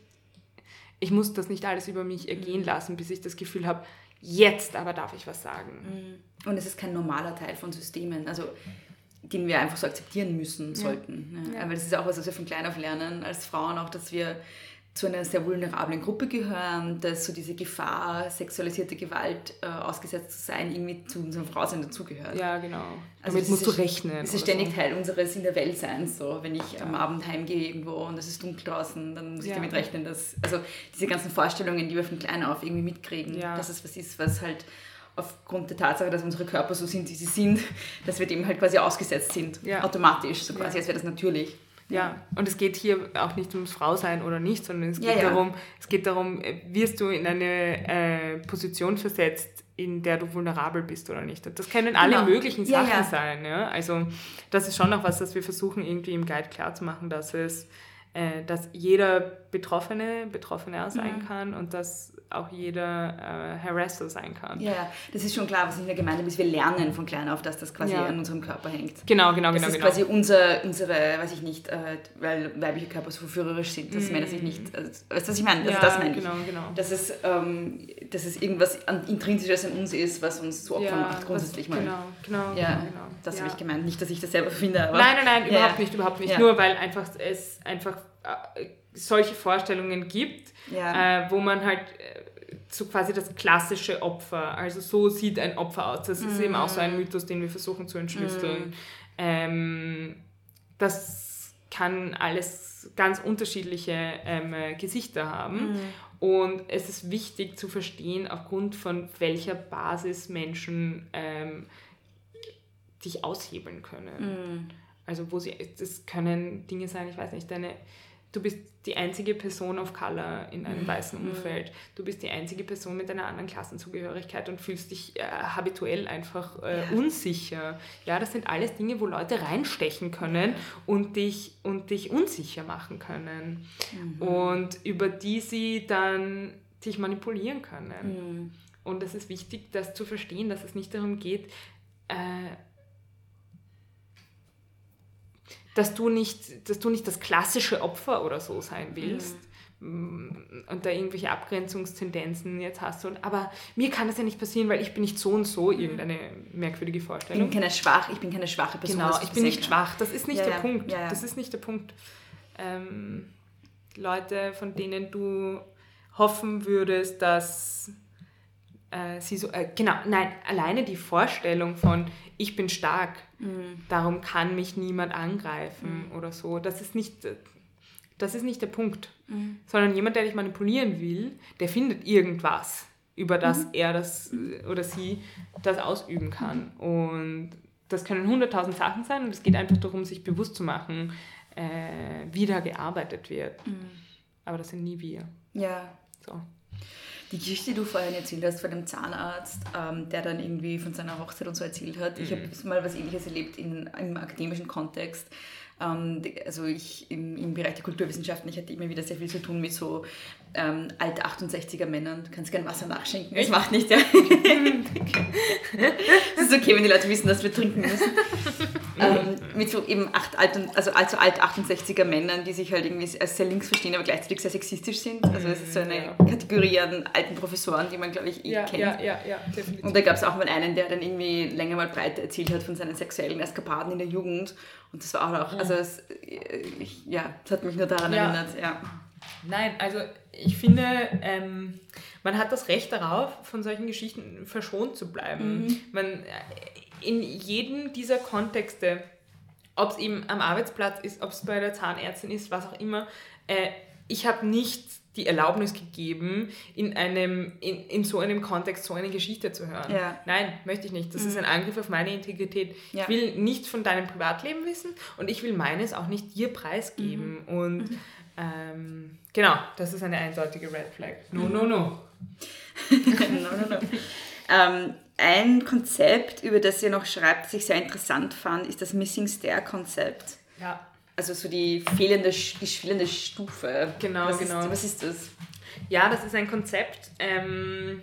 ich muss das nicht alles über mich ergehen Mhm. lassen, bis ich das Gefühl habe, jetzt aber darf ich was sagen. Und es ist kein normaler Teil von Systemen, also den wir einfach so akzeptieren müssen, sollten. Ja. Aber das ist auch was, was wir von klein auf lernen, als Frauen auch, dass wir zu einer sehr vulnerablen Gruppe gehören, dass so diese Gefahr, sexualisierte Gewalt äh, ausgesetzt zu sein, irgendwie zu unserem Frausein dazugehört. Ja, genau. Also Damit musst ist du ja- rechnen. Das ist ständig so. Teil unseres in der Welt Seins. So. Wenn ich am Abend heimgehe irgendwo und es ist dunkel draußen, dann muss ich Ja. damit rechnen, dass also diese ganzen Vorstellungen, die wir von klein auf irgendwie mitkriegen, Ja. dass es was ist, was halt aufgrund der Tatsache, dass unsere Körper so sind, wie sie sind, dass wir dem halt quasi ausgesetzt sind, Ja. automatisch, so quasi, Ja. als wäre das natürlich. Ja, und es geht hier auch nicht ums Frausein oder nicht, sondern es geht, Ja. Darum, es geht darum, äh, wirst du in eine äh, Position versetzt, in der du vulnerabel bist oder nicht. Das können alle Genau. möglichen Sachen sein. Ja? Also das ist schon noch was, das wir versuchen irgendwie im Guide klarzumachen, dass es äh, dass jeder Betroffene Betroffener sein Mhm. kann und dass auch jeder äh, Harasser sein kann. Ja, das ist schon klar, was ich in der Gemeinde ist. Wir lernen von klein auf, dass das quasi Ja. an unserem Körper hängt. Genau, genau, Das genau. ist genau. quasi unser, unsere, weiß ich nicht, äh, weil weibliche Körper so verführerisch sind, dass Männer sich nicht, also, weißt du, was ich meine? Also Mm. ja, das meine ich. genau, genau. Dass es, ähm, dass es irgendwas Intrinsisches in uns ist, was uns zu Opfern ja, macht, grundsätzlich was, mal. Genau, genau, Ja, genau, genau. das habe ich gemeint. Nicht, dass ich das selber finde, aber... Nein, nein, nein, überhaupt nicht, überhaupt nicht. Nur weil einfach es einfach äh, solche Vorstellungen gibt, Ja. äh, wo man halt äh, so quasi das klassische Opfer, also so sieht ein Opfer aus. Das ist eben auch so Mhm. ein Mythos, den wir versuchen zu entschlüsseln. Ähm, das kann alles ganz unterschiedliche ähm, äh, Gesichter haben. Und es ist wichtig zu verstehen, aufgrund von welcher Basis Menschen ähm, dich aushebeln können. Also wo sie, das können Dinge sein, ich weiß nicht, deine, du bist die einzige Person of Color in einem weißen Umfeld. Du bist die einzige Person mit einer anderen Klassenzugehörigkeit und fühlst dich äh, habituell einfach äh, unsicher. Ja, das sind alles Dinge, wo Leute reinstechen können und dich, und dich unsicher machen können. Und über die sie dann dich manipulieren können. Und es ist wichtig, das zu verstehen, dass es nicht darum geht, äh, dass du nicht, dass du nicht das klassische Opfer oder so sein willst. mm, Und da irgendwelche Abgrenzungstendenzen jetzt hast. Und, aber mir kann das ja nicht passieren, weil ich bin nicht so und so, irgendeine merkwürdige Ich bin Vorstellung. keine schwach, ich bin keine schwache Person. Genau, ich bin nicht versehen schwach. Das ist nicht Ja, der ja. Punkt. Ja. Das ist nicht der Punkt. Ähm, Leute, von denen du hoffen würdest, dass äh, sie so, äh, genau, nein, alleine die Vorstellung von, ich bin stark, Mhm. darum kann mich niemand angreifen oder so, das ist nicht, das ist nicht der Punkt. Mhm. Sondern jemand, der dich manipulieren will, der findet irgendwas, über das Mhm. er das äh, oder sie das ausüben kann. Und das können hunderttausend Sachen sein und es geht einfach darum, sich bewusst zu machen, äh, wie da gearbeitet wird. Mhm. Aber das sind nie wir. Ja, So. Die Geschichte, die du vorhin erzählt hast von dem Zahnarzt, ähm, der dann irgendwie von seiner Hochzeit und so erzählt hat. Ich habe mal was Ähnliches erlebt in, im akademischen Kontext. Ähm, also ich im, im Bereich der Kulturwissenschaften, ich hatte immer wieder sehr viel zu tun mit so ähm, alt 68er Männern. Du kannst gerne Wasser nachschenken, das macht nicht, ja. Es ist okay, wenn die Leute wissen, dass wir trinken müssen. Ähm, mit so eben acht alt, also allzu alt 68er Männern, die sich halt irgendwie als sehr links verstehen, aber gleichzeitig sehr sexistisch sind. Also es ist so eine Ja. Kategorie an alten Professoren, die man, glaube ich, eh kennt. ja, ja, definitiv. Und da gab es auch mal einen, der dann irgendwie länger mal breit erzählt hat von seinen sexuellen Eskapaden in der Jugend. Und das war auch, also es, äh, ich, ja, das hat mich nur daran Ja. erinnert. Ja. Nein, also ich finde, ähm, man hat das Recht darauf, von solchen Geschichten verschont zu bleiben. Man, äh, in jedem dieser Kontexte, ob es eben am Arbeitsplatz ist, ob es bei der Zahnärztin ist, was auch immer, äh, ich habe nicht die Erlaubnis gegeben, in, einem, in, in so einem Kontext so eine Geschichte zu hören. Ja. Nein, möchte ich nicht. Das ist ein Angriff auf meine Integrität. Ja. Ich will nichts von deinem Privatleben wissen und ich will meines auch nicht dir preisgeben. Und ähm, genau, das ist eine eindeutige Red Flag. No, no, no. no, no, no. Ähm, ein Konzept, über das ihr noch schreibt, das ich sehr interessant fand, ist das Missing Stair-Konzept. Ja, Also so die fehlende, die fehlende Stufe. Genau, was genau. Ist, was ist das? Ja, das ist ein Konzept. Ähm,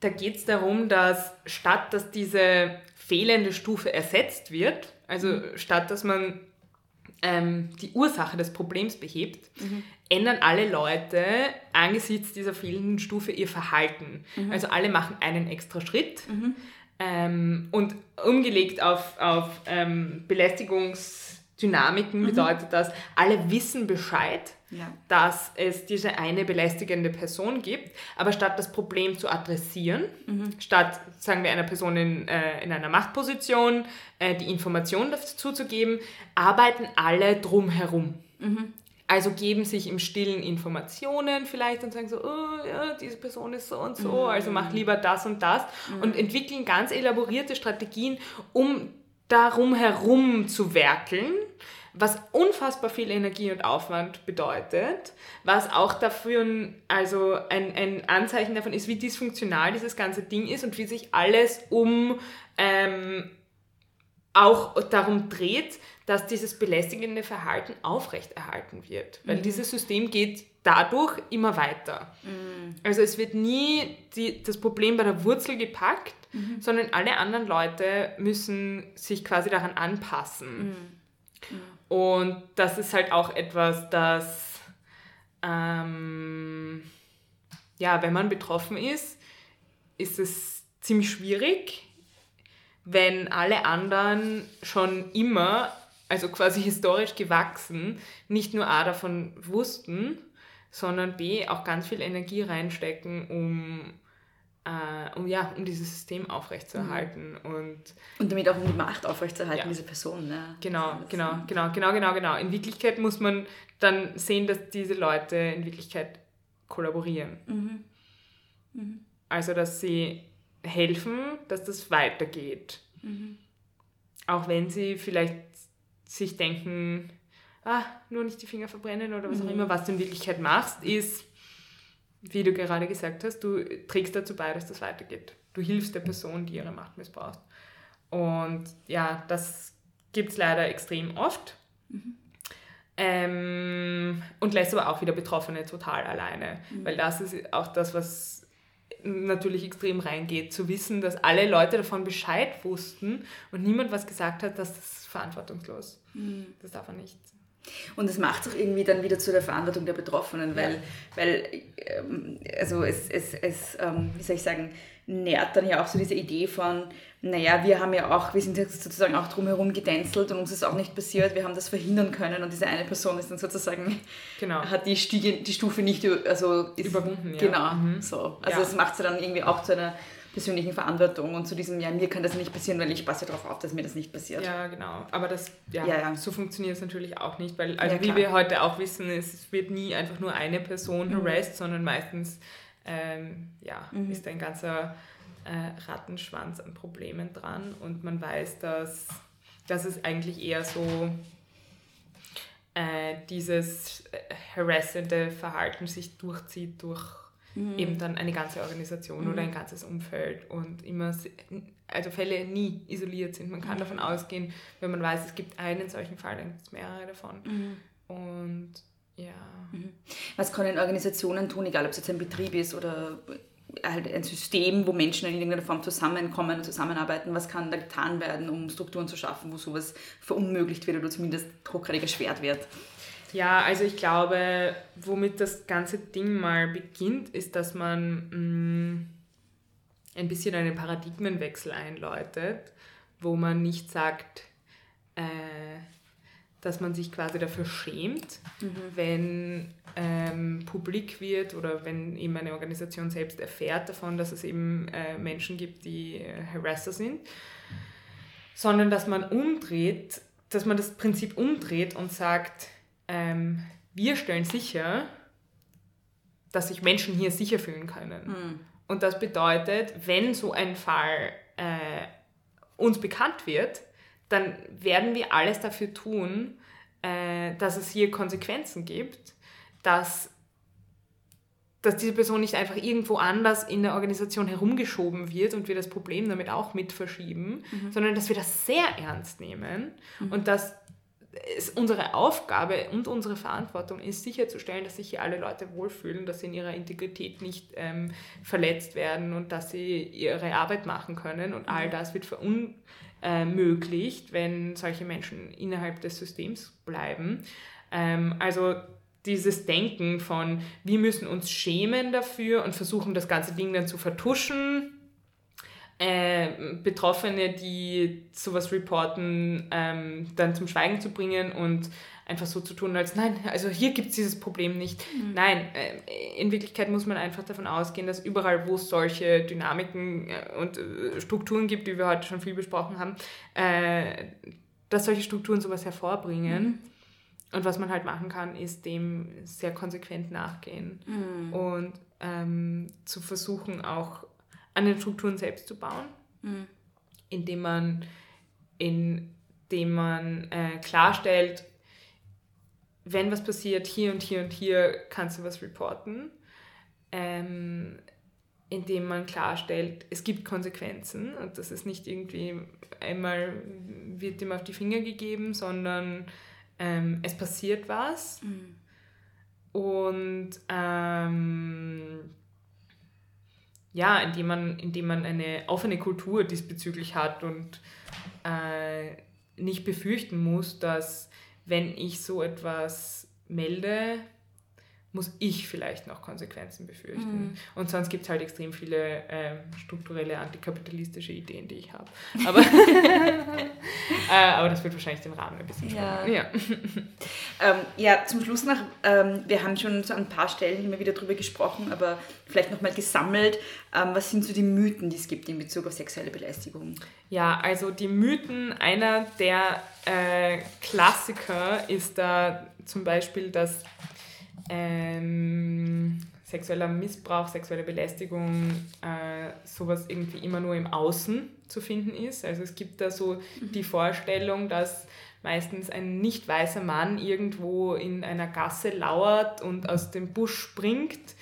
da geht es darum, dass statt dass diese fehlende Stufe ersetzt wird, also statt dass man ähm, die Ursache des Problems behebt, ändern alle Leute angesichts dieser fehlenden Stufe ihr Verhalten. Also alle machen einen extra Schritt. Ähm, und umgelegt auf, auf ähm, Belästigungsdynamiken bedeutet das, alle wissen Bescheid, Ja. dass es diese eine belästigende Person gibt, aber statt das Problem zu adressieren, statt, sagen wir, einer Person in, äh, in einer Machtposition äh, die Information dazu zu geben, arbeiten alle drumherum. Also geben sich im Stillen Informationen vielleicht und sagen so, oh, ja, diese Person ist so und so, also mach lieber das und das. Und entwickeln ganz elaborierte Strategien, um darum herum zu werkeln, was unfassbar viel Energie und Aufwand bedeutet, was auch dafür ein- also ein, ein Anzeichen davon ist, wie dysfunktional dieses ganze Ding ist und wie sich alles um ähm, auch darum dreht, dass dieses belästigende Verhalten aufrechterhalten wird. Weil dieses System geht dadurch immer weiter. Also es wird nie die, das Problem bei der Wurzel gepackt, sondern alle anderen Leute müssen sich quasi daran anpassen. Und das ist halt auch etwas, das, ähm, ja, wenn man betroffen ist, ist es ziemlich schwierig, wenn alle anderen schon immer, also quasi historisch gewachsen, nicht nur A davon wussten, sondern B auch ganz viel Energie reinstecken, um, äh, um, ja, um dieses System aufrechtzuerhalten. Und Und damit auch um die Macht aufrechtzuerhalten, Ja. diese Person. Ne? Genau, genau, genau, genau, genau, genau. In Wirklichkeit muss man dann sehen, dass diese Leute in Wirklichkeit kollaborieren. Also, dass sie helfen, dass das weitergeht. Auch wenn sie vielleicht sich denken, ah, nur nicht die Finger verbrennen oder was auch immer, was du in Wirklichkeit machst, ist, wie du gerade gesagt hast, du trägst dazu bei, dass das weitergeht. Du hilfst der Person, die ihre Macht missbraucht. Und ja, das gibt es leider extrem oft. Ähm, und lässt aber auch wieder Betroffene total alleine. Weil das ist auch das, was natürlich extrem reingeht, zu wissen, dass alle Leute davon Bescheid wussten und niemand was gesagt hat, das ist verantwortungslos. Das darf man nicht. Und es macht es auch irgendwie dann wieder zu der Verantwortung der Betroffenen, weil, weil ähm, also es, es, es ähm, wie soll ich sagen, nährt dann ja auch so diese Idee von, naja, wir haben ja auch, wir sind jetzt sozusagen auch drumherum gedänzelt und uns ist auch nicht passiert, wir haben das verhindern können und diese eine Person ist dann sozusagen, Genau. hat die, Stiege, die Stufe nicht also ist, Überwunden, ja. Genau, Mhm. so. Also Ja. es macht sie dann irgendwie auch zu einer persönlichen Verantwortung und zu diesem, ja, mir kann das nicht passieren, weil ich passe darauf auf, dass mir das nicht passiert. Ja, genau. Aber das, ja, Ja, ja. so funktioniert es natürlich auch nicht, weil, also Ja, wie wir heute auch wissen, es wird nie einfach nur eine Person Mhm. harassed, sondern meistens, ähm, ja, ist ein ganzer äh, Rattenschwanz an Problemen dran und man weiß, dass, dass es eigentlich eher so äh, dieses äh, harassende Verhalten sich durchzieht durch eben dann eine ganze Organisation oder ein ganzes Umfeld und immer, also Fälle nie isoliert sind. Man kann davon ausgehen, wenn man weiß, es gibt einen solchen Fall, dann gibt es mehrere davon. Und ja. Was können Organisationen tun, egal ob es jetzt ein Betrieb ist oder halt ein System, wo Menschen in irgendeiner Form zusammenkommen und zusammenarbeiten, was kann da getan werden, um Strukturen zu schaffen, wo sowas verunmöglicht wird oder zumindest hochgradig erschwert wird? Ja, also ich glaube, womit das ganze Ding mal beginnt, ist, dass man mh, ein bisschen einen Paradigmenwechsel einläutet, wo man nicht sagt, äh, dass man sich quasi dafür schämt, wenn ähm, publik wird oder wenn eben eine Organisation selbst erfährt davon, dass es eben äh, Menschen gibt, die äh, Harasser sind, sondern dass man umdreht, dass man das Prinzip umdreht und sagt, ähm, wir stellen sicher, dass sich Menschen hier sicher fühlen können. Und das bedeutet, wenn so ein Fall äh, uns bekannt wird, dann werden wir alles dafür tun, äh, dass es hier Konsequenzen gibt, dass dass diese Person nicht einfach irgendwo anders in der Organisation herumgeschoben wird und wir das Problem damit auch mit verschieben, Mhm. sondern dass wir das sehr ernst nehmen und dass es unsere Aufgabe und unsere Verantwortung ist, sicherzustellen, dass sich hier alle Leute wohlfühlen, dass sie in ihrer Integrität nicht ähm, verletzt werden und dass sie ihre Arbeit machen können. Und all das wird verunmöglicht, wenn solche Menschen innerhalb des Systems bleiben. Ähm, also dieses Denken von, wir müssen uns schämen dafür und versuchen, das ganze Ding dann zu vertuschen, äh, Betroffene, die sowas reporten, ähm, dann zum Schweigen zu bringen und einfach so zu tun, als nein, also hier gibt es dieses Problem nicht. Nein, äh, in Wirklichkeit muss man einfach davon ausgehen, dass überall, wo es solche Dynamiken äh, und äh, Strukturen gibt, die wir heute schon viel besprochen haben, dass solche Strukturen sowas hervorbringen. Und was man halt machen kann, ist dem sehr konsequent nachgehen. Und ähm, zu versuchen, auch an den Strukturen selbst zu bauen, indem man, indem man äh, klarstellt, wenn was passiert, hier und hier und hier kannst du was reporten, ähm, indem man klarstellt, es gibt Konsequenzen und das ist nicht irgendwie einmal wird dem auf die Finger gegeben, sondern ähm, es passiert was. Und ähm, ja, indem man, indem man eine offene Kultur diesbezüglich hat und äh, nicht befürchten muss, dass wenn ich so etwas melde, muss ich vielleicht noch Konsequenzen befürchten. Und sonst gibt es halt extrem viele ähm, strukturelle antikapitalistische Ideen, die ich habe. Aber, äh, aber das wird wahrscheinlich den Rahmen ein bisschen Ja. sprengen. Ja. Ähm, ja, zum Schluss noch, ähm, wir haben schon so an ein paar Stellen immer wieder drüber gesprochen, aber vielleicht nochmal gesammelt. Ähm, was sind so die Mythen, die es gibt in Bezug auf sexuelle Belästigung? Ja, also die Mythen, einer der äh, Klassiker ist da zum Beispiel, dass ähm, sexueller Missbrauch, sexuelle Belästigung, äh, sowas irgendwie immer nur im Außen zu finden ist. Also es gibt da so die Vorstellung, dass meistens ein nicht weißer Mann irgendwo in einer Gasse lauert und aus dem Busch springt.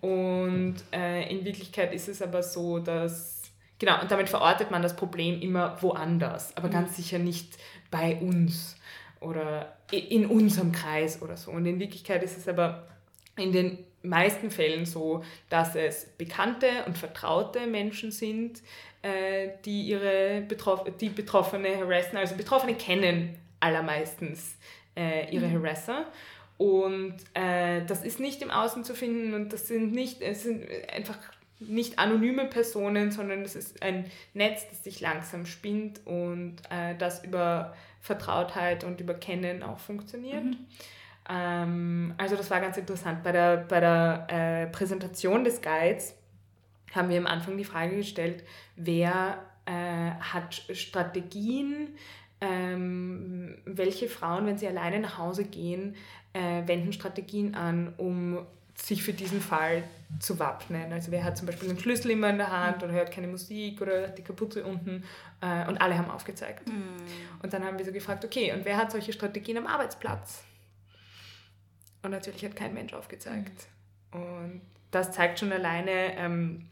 Und äh, in Wirklichkeit ist es aber so, dass, genau, und damit verortet man das Problem immer woanders, aber ganz sicher nicht bei uns oder in unserem Kreis oder so. Und in Wirklichkeit ist es aber in den meisten Fällen so, dass es bekannte und vertraute Menschen sind, äh, die ihre Betroff die Betroffene harassen. Also Betroffene kennen allermeistens äh, ihre Harasser. Und äh, das ist nicht im Außen zu finden und das sind nicht, es sind einfach nicht anonyme Personen, sondern es ist ein Netz, das sich langsam spinnt und äh, das über Vertrautheit und über Kennen auch funktioniert. Ähm, also das war ganz interessant. Bei der, bei der äh, Präsentation des Guides haben wir am Anfang die Frage gestellt, wer äh, hat Strategien, ähm, welche Frauen, wenn sie alleine nach Hause gehen, äh, wenden Strategien an, um sich für diesen Fall zu wappnen. Also wer hat zum Beispiel den Schlüssel immer in der Hand oder hört keine Musik oder hat die Kapuze unten äh, und alle haben aufgezeigt. Und dann haben wir so gefragt, okay, und wer hat solche Strategien am Arbeitsplatz? Und natürlich hat kein Mensch aufgezeigt. Und das zeigt schon alleine ähm,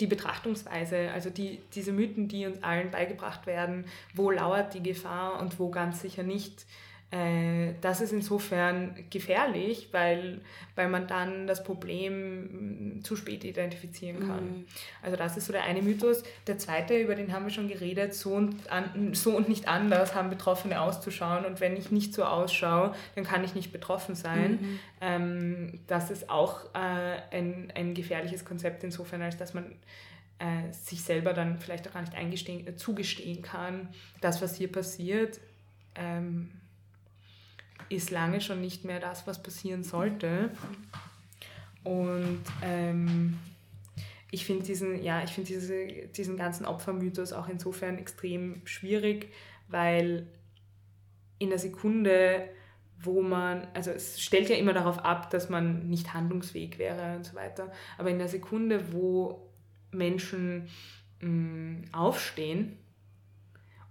die Betrachtungsweise, also die, diese Mythen, die uns allen beigebracht werden, wo lauert die Gefahr und wo ganz sicher nicht. Äh, das ist insofern gefährlich, weil, weil man dann das Problem mm, zu spät identifizieren kann. Also das ist so der eine Mythos. Der zweite, über den haben wir schon geredet, so und, an, so und nicht anders haben Betroffene auszuschauen und wenn ich nicht so ausschaue, dann kann ich nicht betroffen sein. Ähm, das ist auch äh, ein, ein gefährliches Konzept insofern, als dass man äh, sich selber dann vielleicht auch gar nicht eingestehen, äh, zugestehen kann, das, was hier passiert, ähm, ist lange schon nicht mehr das, was passieren sollte. Und ähm, ich finde diesen, ja, ich diese, diesen ganzen Opfermythos auch insofern extrem schwierig, weil in der Sekunde, wo man, also es stellt ja immer darauf ab, dass man nicht handlungsfähig wäre und so weiter, aber in der Sekunde, wo Menschen mh, aufstehen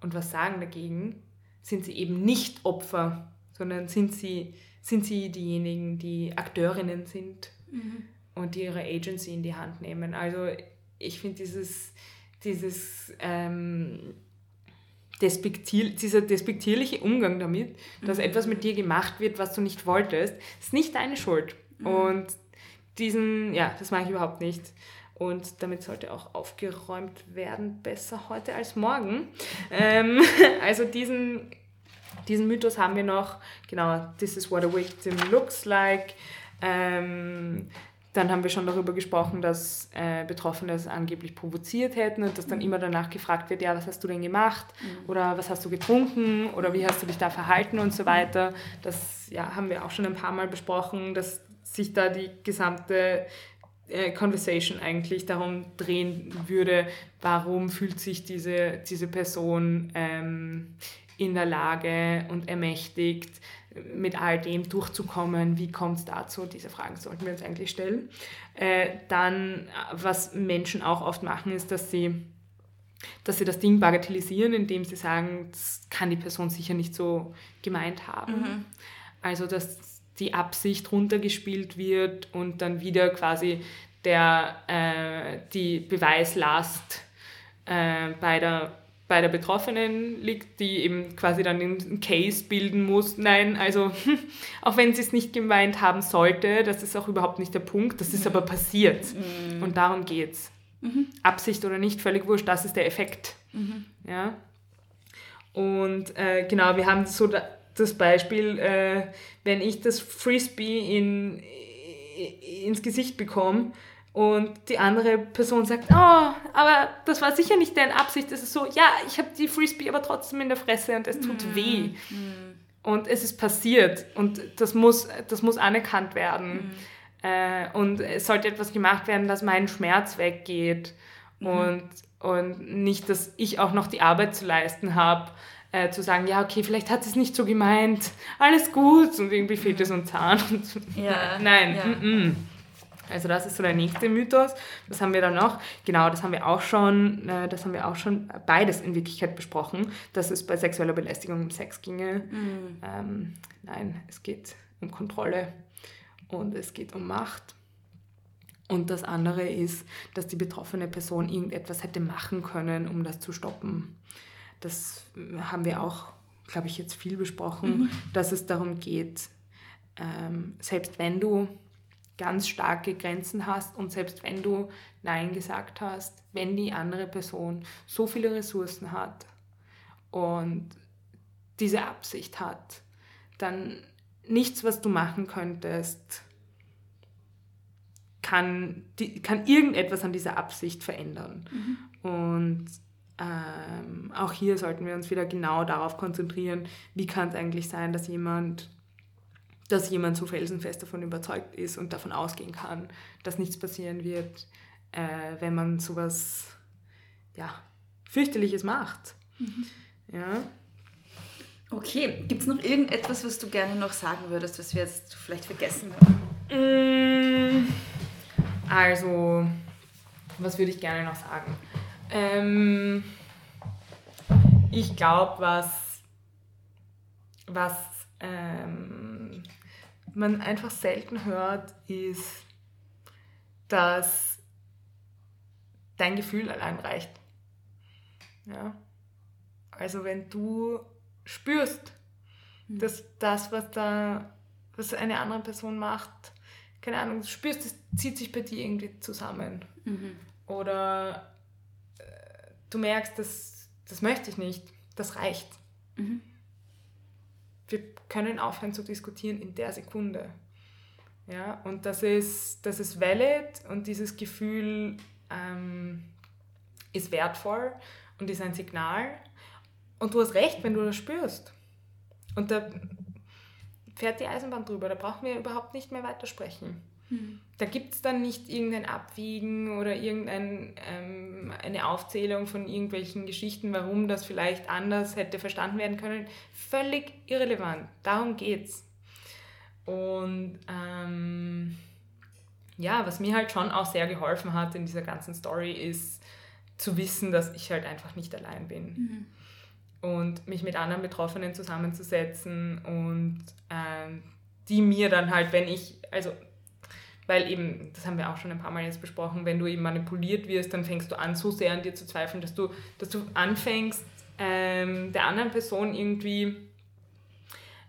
und was sagen dagegen, sind sie eben nicht Opfer, sondern sind sie, sind sie diejenigen, die Akteurinnen sind und die ihre Agency in die Hand nehmen. Also ich finde dieses, dieses ähm, despektier, dieser despektierliche Umgang damit, dass etwas mit dir gemacht wird, was du nicht wolltest, ist nicht deine Schuld. Und diesen, ja, das mache ich überhaupt nicht. Und damit sollte auch aufgeräumt werden, besser heute als morgen. Ähm, also diesen, diesen Mythos haben wir noch, genau, this is what a victim looks like. Ähm, dann haben wir schon darüber gesprochen, dass äh, Betroffene es angeblich provoziert hätten und dass dann immer danach gefragt wird, ja, was hast du denn gemacht oder was hast du getrunken oder wie hast du dich da verhalten und so weiter. Das ja, haben wir auch schon ein paar Mal besprochen, dass sich da die gesamte äh, Conversation eigentlich darum drehen würde, warum fühlt sich diese, diese Person ähm, in der Lage und ermächtigt, mit all dem durchzukommen. Wie kommt es dazu? Diese Fragen sollten wir uns eigentlich stellen. Äh, dann, was Menschen auch oft machen, ist, dass sie, dass sie das Ding bagatellisieren, indem sie sagen, das kann die Person sicher nicht so gemeint haben. Also, dass die Absicht runtergespielt wird und dann wieder quasi der, äh, die Beweislast äh, bei der bei der Betroffenen liegt, die eben quasi dann den Case bilden muss. Nein, also auch wenn sie es nicht gemeint haben sollte, das ist auch überhaupt nicht der Punkt, das ist aber passiert. Und darum geht's. Absicht oder nicht, völlig wurscht, das ist der Effekt. Ja? Und äh, genau, wir haben so da, das Beispiel, äh, wenn ich das Frisbee in, ins Gesicht bekomme, und die andere Person sagt, oh, aber das war sicher nicht deine Absicht. Es ist so, ja, ich habe die Frisbee aber trotzdem in der Fresse und es tut weh. Und es ist passiert und das muss, das muss anerkannt werden. Äh, und es sollte etwas gemacht werden, dass mein Schmerz weggeht und, und nicht, dass ich auch noch die Arbeit zu leisten habe. Äh, zu sagen, ja, okay, vielleicht hat es nicht so gemeint, alles gut und irgendwie fehlt es so ein Zahn. Und, Ja, Nein, ja. mm -mm. Also das ist so der nächste Mythos. Was haben wir dann noch? Genau, das haben wir auch schon, äh, das haben wir auch schon beides in Wirklichkeit besprochen, dass es bei sexueller Belästigung um Sex ginge. Ähm, nein, es geht um Kontrolle und es geht um Macht. Und das andere ist, dass die betroffene Person irgendetwas hätte machen können, um das zu stoppen. Das äh, haben wir auch, glaube ich, jetzt viel besprochen, dass es darum geht, ähm, selbst wenn du ganz starke Grenzen hast und selbst wenn du Nein gesagt hast, wenn die andere Person so viele Ressourcen hat und diese Absicht hat, dann nichts, was du machen könntest, kann, die, kann irgendetwas an dieser Absicht verändern. Und ähm, auch hier sollten wir uns wieder genau darauf konzentrieren, wie kann es eigentlich sein, dass jemand dass jemand so felsenfest davon überzeugt ist und davon ausgehen kann, dass nichts passieren wird, äh, wenn man sowas ja, fürchterliches macht. Ja. Okay, gibt es noch irgendetwas, was du gerne noch sagen würdest, was wir jetzt vielleicht vergessen haben? Mm, Also, was würde ich gerne noch sagen? Ähm, ich glaube, was, was ähm, man einfach selten hört, ist, dass dein Gefühl allein reicht. Ja? Also wenn du spürst, dass das, was da, was eine andere Person macht, keine Ahnung, du spürst, es zieht sich bei dir irgendwie zusammen. Oder äh, du merkst, das, das möchte ich nicht, das reicht. Wir können aufhören zu diskutieren in der Sekunde. Ja, und das ist, das ist valid und dieses Gefühl ähm, ist wertvoll und ist ein Signal. Und du hast recht, wenn du das spürst. Und da fährt die Eisenbahn drüber, da brauchen wir überhaupt nicht mehr weitersprechen. Da gibt es dann nicht irgendein Abwiegen oder irgendeine ähm, eine Aufzählung von irgendwelchen Geschichten, warum das vielleicht anders hätte verstanden werden können. Völlig irrelevant. Darum geht's. Und ähm, ja, was mir halt schon auch sehr geholfen hat in dieser ganzen Story ist zu wissen, dass ich halt einfach nicht allein bin. Und mich mit anderen Betroffenen zusammenzusetzen und ähm, die mir dann halt, wenn ich, also Weil eben, das haben wir auch schon ein paar Mal jetzt besprochen, wenn du eben manipuliert wirst, dann fängst du an, so sehr an dir zu zweifeln, dass du, dass du anfängst, ähm, der anderen Person irgendwie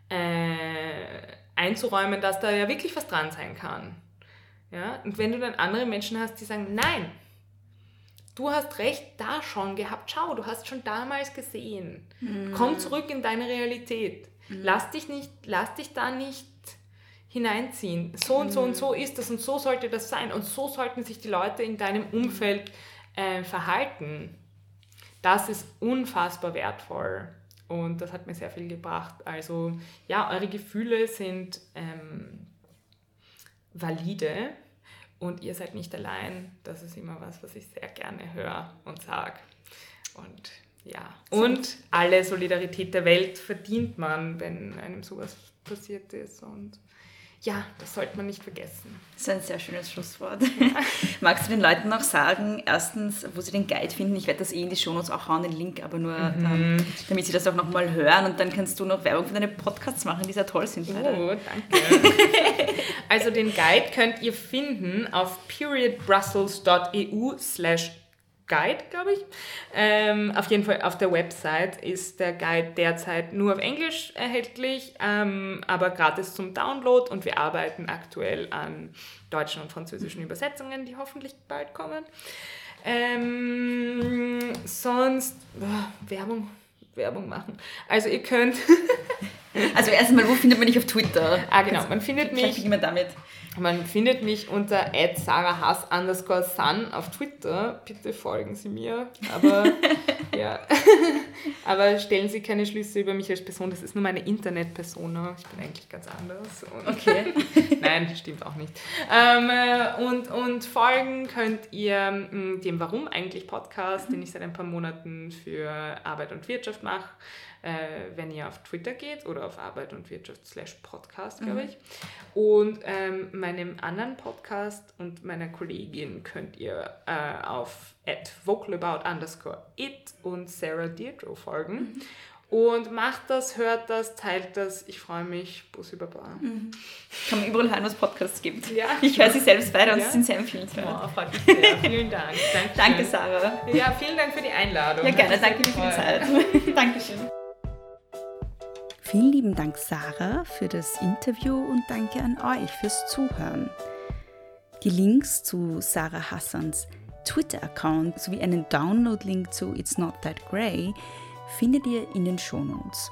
äh, einzuräumen, dass da ja wirklich was dran sein kann. Ja? Und wenn du dann andere Menschen hast, die sagen, nein, du hast recht da schon gehabt, schau, du hast schon damals gesehen. Mhm. Komm zurück in deine Realität. Mhm. Lass dich nicht, lass dich da nicht hineinziehen. So und so und so mhm. ist das und so sollte das sein und so sollten sich die Leute in deinem Umfeld äh, verhalten. Das ist unfassbar wertvoll und das hat mir sehr viel gebracht. Also ja, eure Gefühle sind ähm, valide und ihr seid nicht allein. Das ist immer was, was ich sehr gerne höre und sage. Und ja, und alle Solidarität der Welt verdient man, wenn einem sowas passiert ist. Und ja, das sollte man nicht vergessen. Das ist ein sehr schönes Schlusswort. Magst du den Leuten noch sagen, erstens, wo sie den Guide finden? Ich werde das eh in die Shownotes auch hauen, den Link, aber nur, mhm. dann, damit sie das auch nochmal hören. Und dann kannst du noch Werbung für deine Podcasts machen, die sehr toll sind. Oh, danke. also den Guide könnt ihr finden auf periodbrussels.eu slash Guide, glaube ich. Ähm, auf jeden Fall auf der Website ist der Guide derzeit nur auf Englisch erhältlich, ähm, aber gratis zum Download und wir arbeiten aktuell an deutschen und französischen Übersetzungen, die hoffentlich bald kommen. Ähm, sonst oh, Werbung, Werbung machen. Also ihr könnt. also erstmal, wo findet man dich auf Twitter? Ah genau, man findet mich. immer damit. Man findet mich unter @sarahass underscore sun auf Twitter. Bitte folgen Sie mir. Aber, ja. Aber stellen Sie keine Schlüsse über mich als Person. Das ist nur meine Internetpersona. Ich bin eigentlich ganz anders. Und okay. Nein, stimmt auch nicht. Ähm, äh, und, und folgen könnt ihr mm, dem Warum eigentlich Podcast, den ich seit ein paar Monaten für Arbeit und Wirtschaft mache äh, wenn ihr auf Twitter geht oder auf Arbeit und Wirtschaft slash Podcast, glaube mhm. ich. Und ähm, meinem anderen Podcast und meiner Kollegin könnt ihr äh, auf at vocalabout underscore it und Sarah Deirdre folgen. Mhm. Und macht das, hört das, teilt das. Ich freue mich. Bus über Bar. Mhm. Kann man überall hören, was Podcasts gibt. Ja. Ich höre sie selbst weiter und ja. sie sind sehr empfehlenswert. Oh, freut mich sehr. Vielen Dank. Dankeschön. Danke, Sarah. Ja, vielen Dank für die Einladung. Ja, gerne. Danke dir für die Zeit. Dankeschön. Vielen lieben Dank, Sarah, für das Interview und danke an euch fürs Zuhören. Die Links zu Sarah Hassans Twitter-Account sowie einen Download-Link zu It's Not That Grey findet ihr in den Shownotes.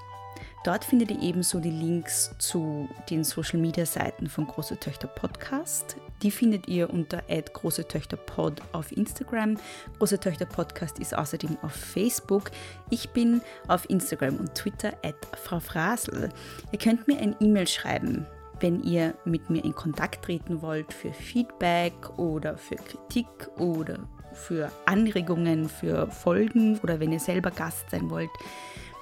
Dort findet ihr ebenso die Links zu den Social Media Seiten von Große Töchter Podcast. Die findet ihr unter Große Töchter Pod auf Instagram. Große Töchter Podcast ist außerdem auf Facebook. Ich bin auf Instagram und Twitter Frau Frasel. Ihr könnt mir ein E-Mail schreiben, wenn ihr mit mir in Kontakt treten wollt für Feedback oder für Kritik oder für Anregungen, für Folgen oder wenn ihr selber Gast sein wollt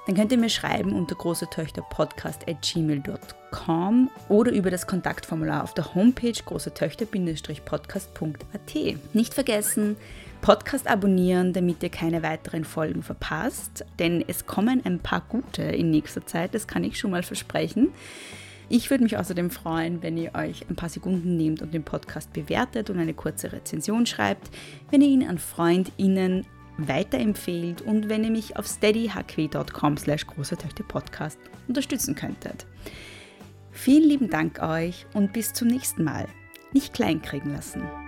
dann könnt ihr mir schreiben unter großetöchterpodcast.gmail.com oder über das Kontaktformular auf der Homepage großetöchter-podcast.at. Nicht vergessen, Podcast abonnieren, damit ihr keine weiteren Folgen verpasst, denn es kommen ein paar gute in nächster Zeit, das kann ich schon mal versprechen. Ich würde mich außerdem freuen, wenn ihr euch ein paar Sekunden nehmt und den Podcast bewertet und eine kurze Rezension schreibt, wenn ihr ihn an FreundInnen weiterempfehlt und wenn ihr mich auf steadyhq.com slash Podcast unterstützen könntet. Vielen lieben Dank euch und bis zum nächsten Mal. Nicht kleinkriegen lassen.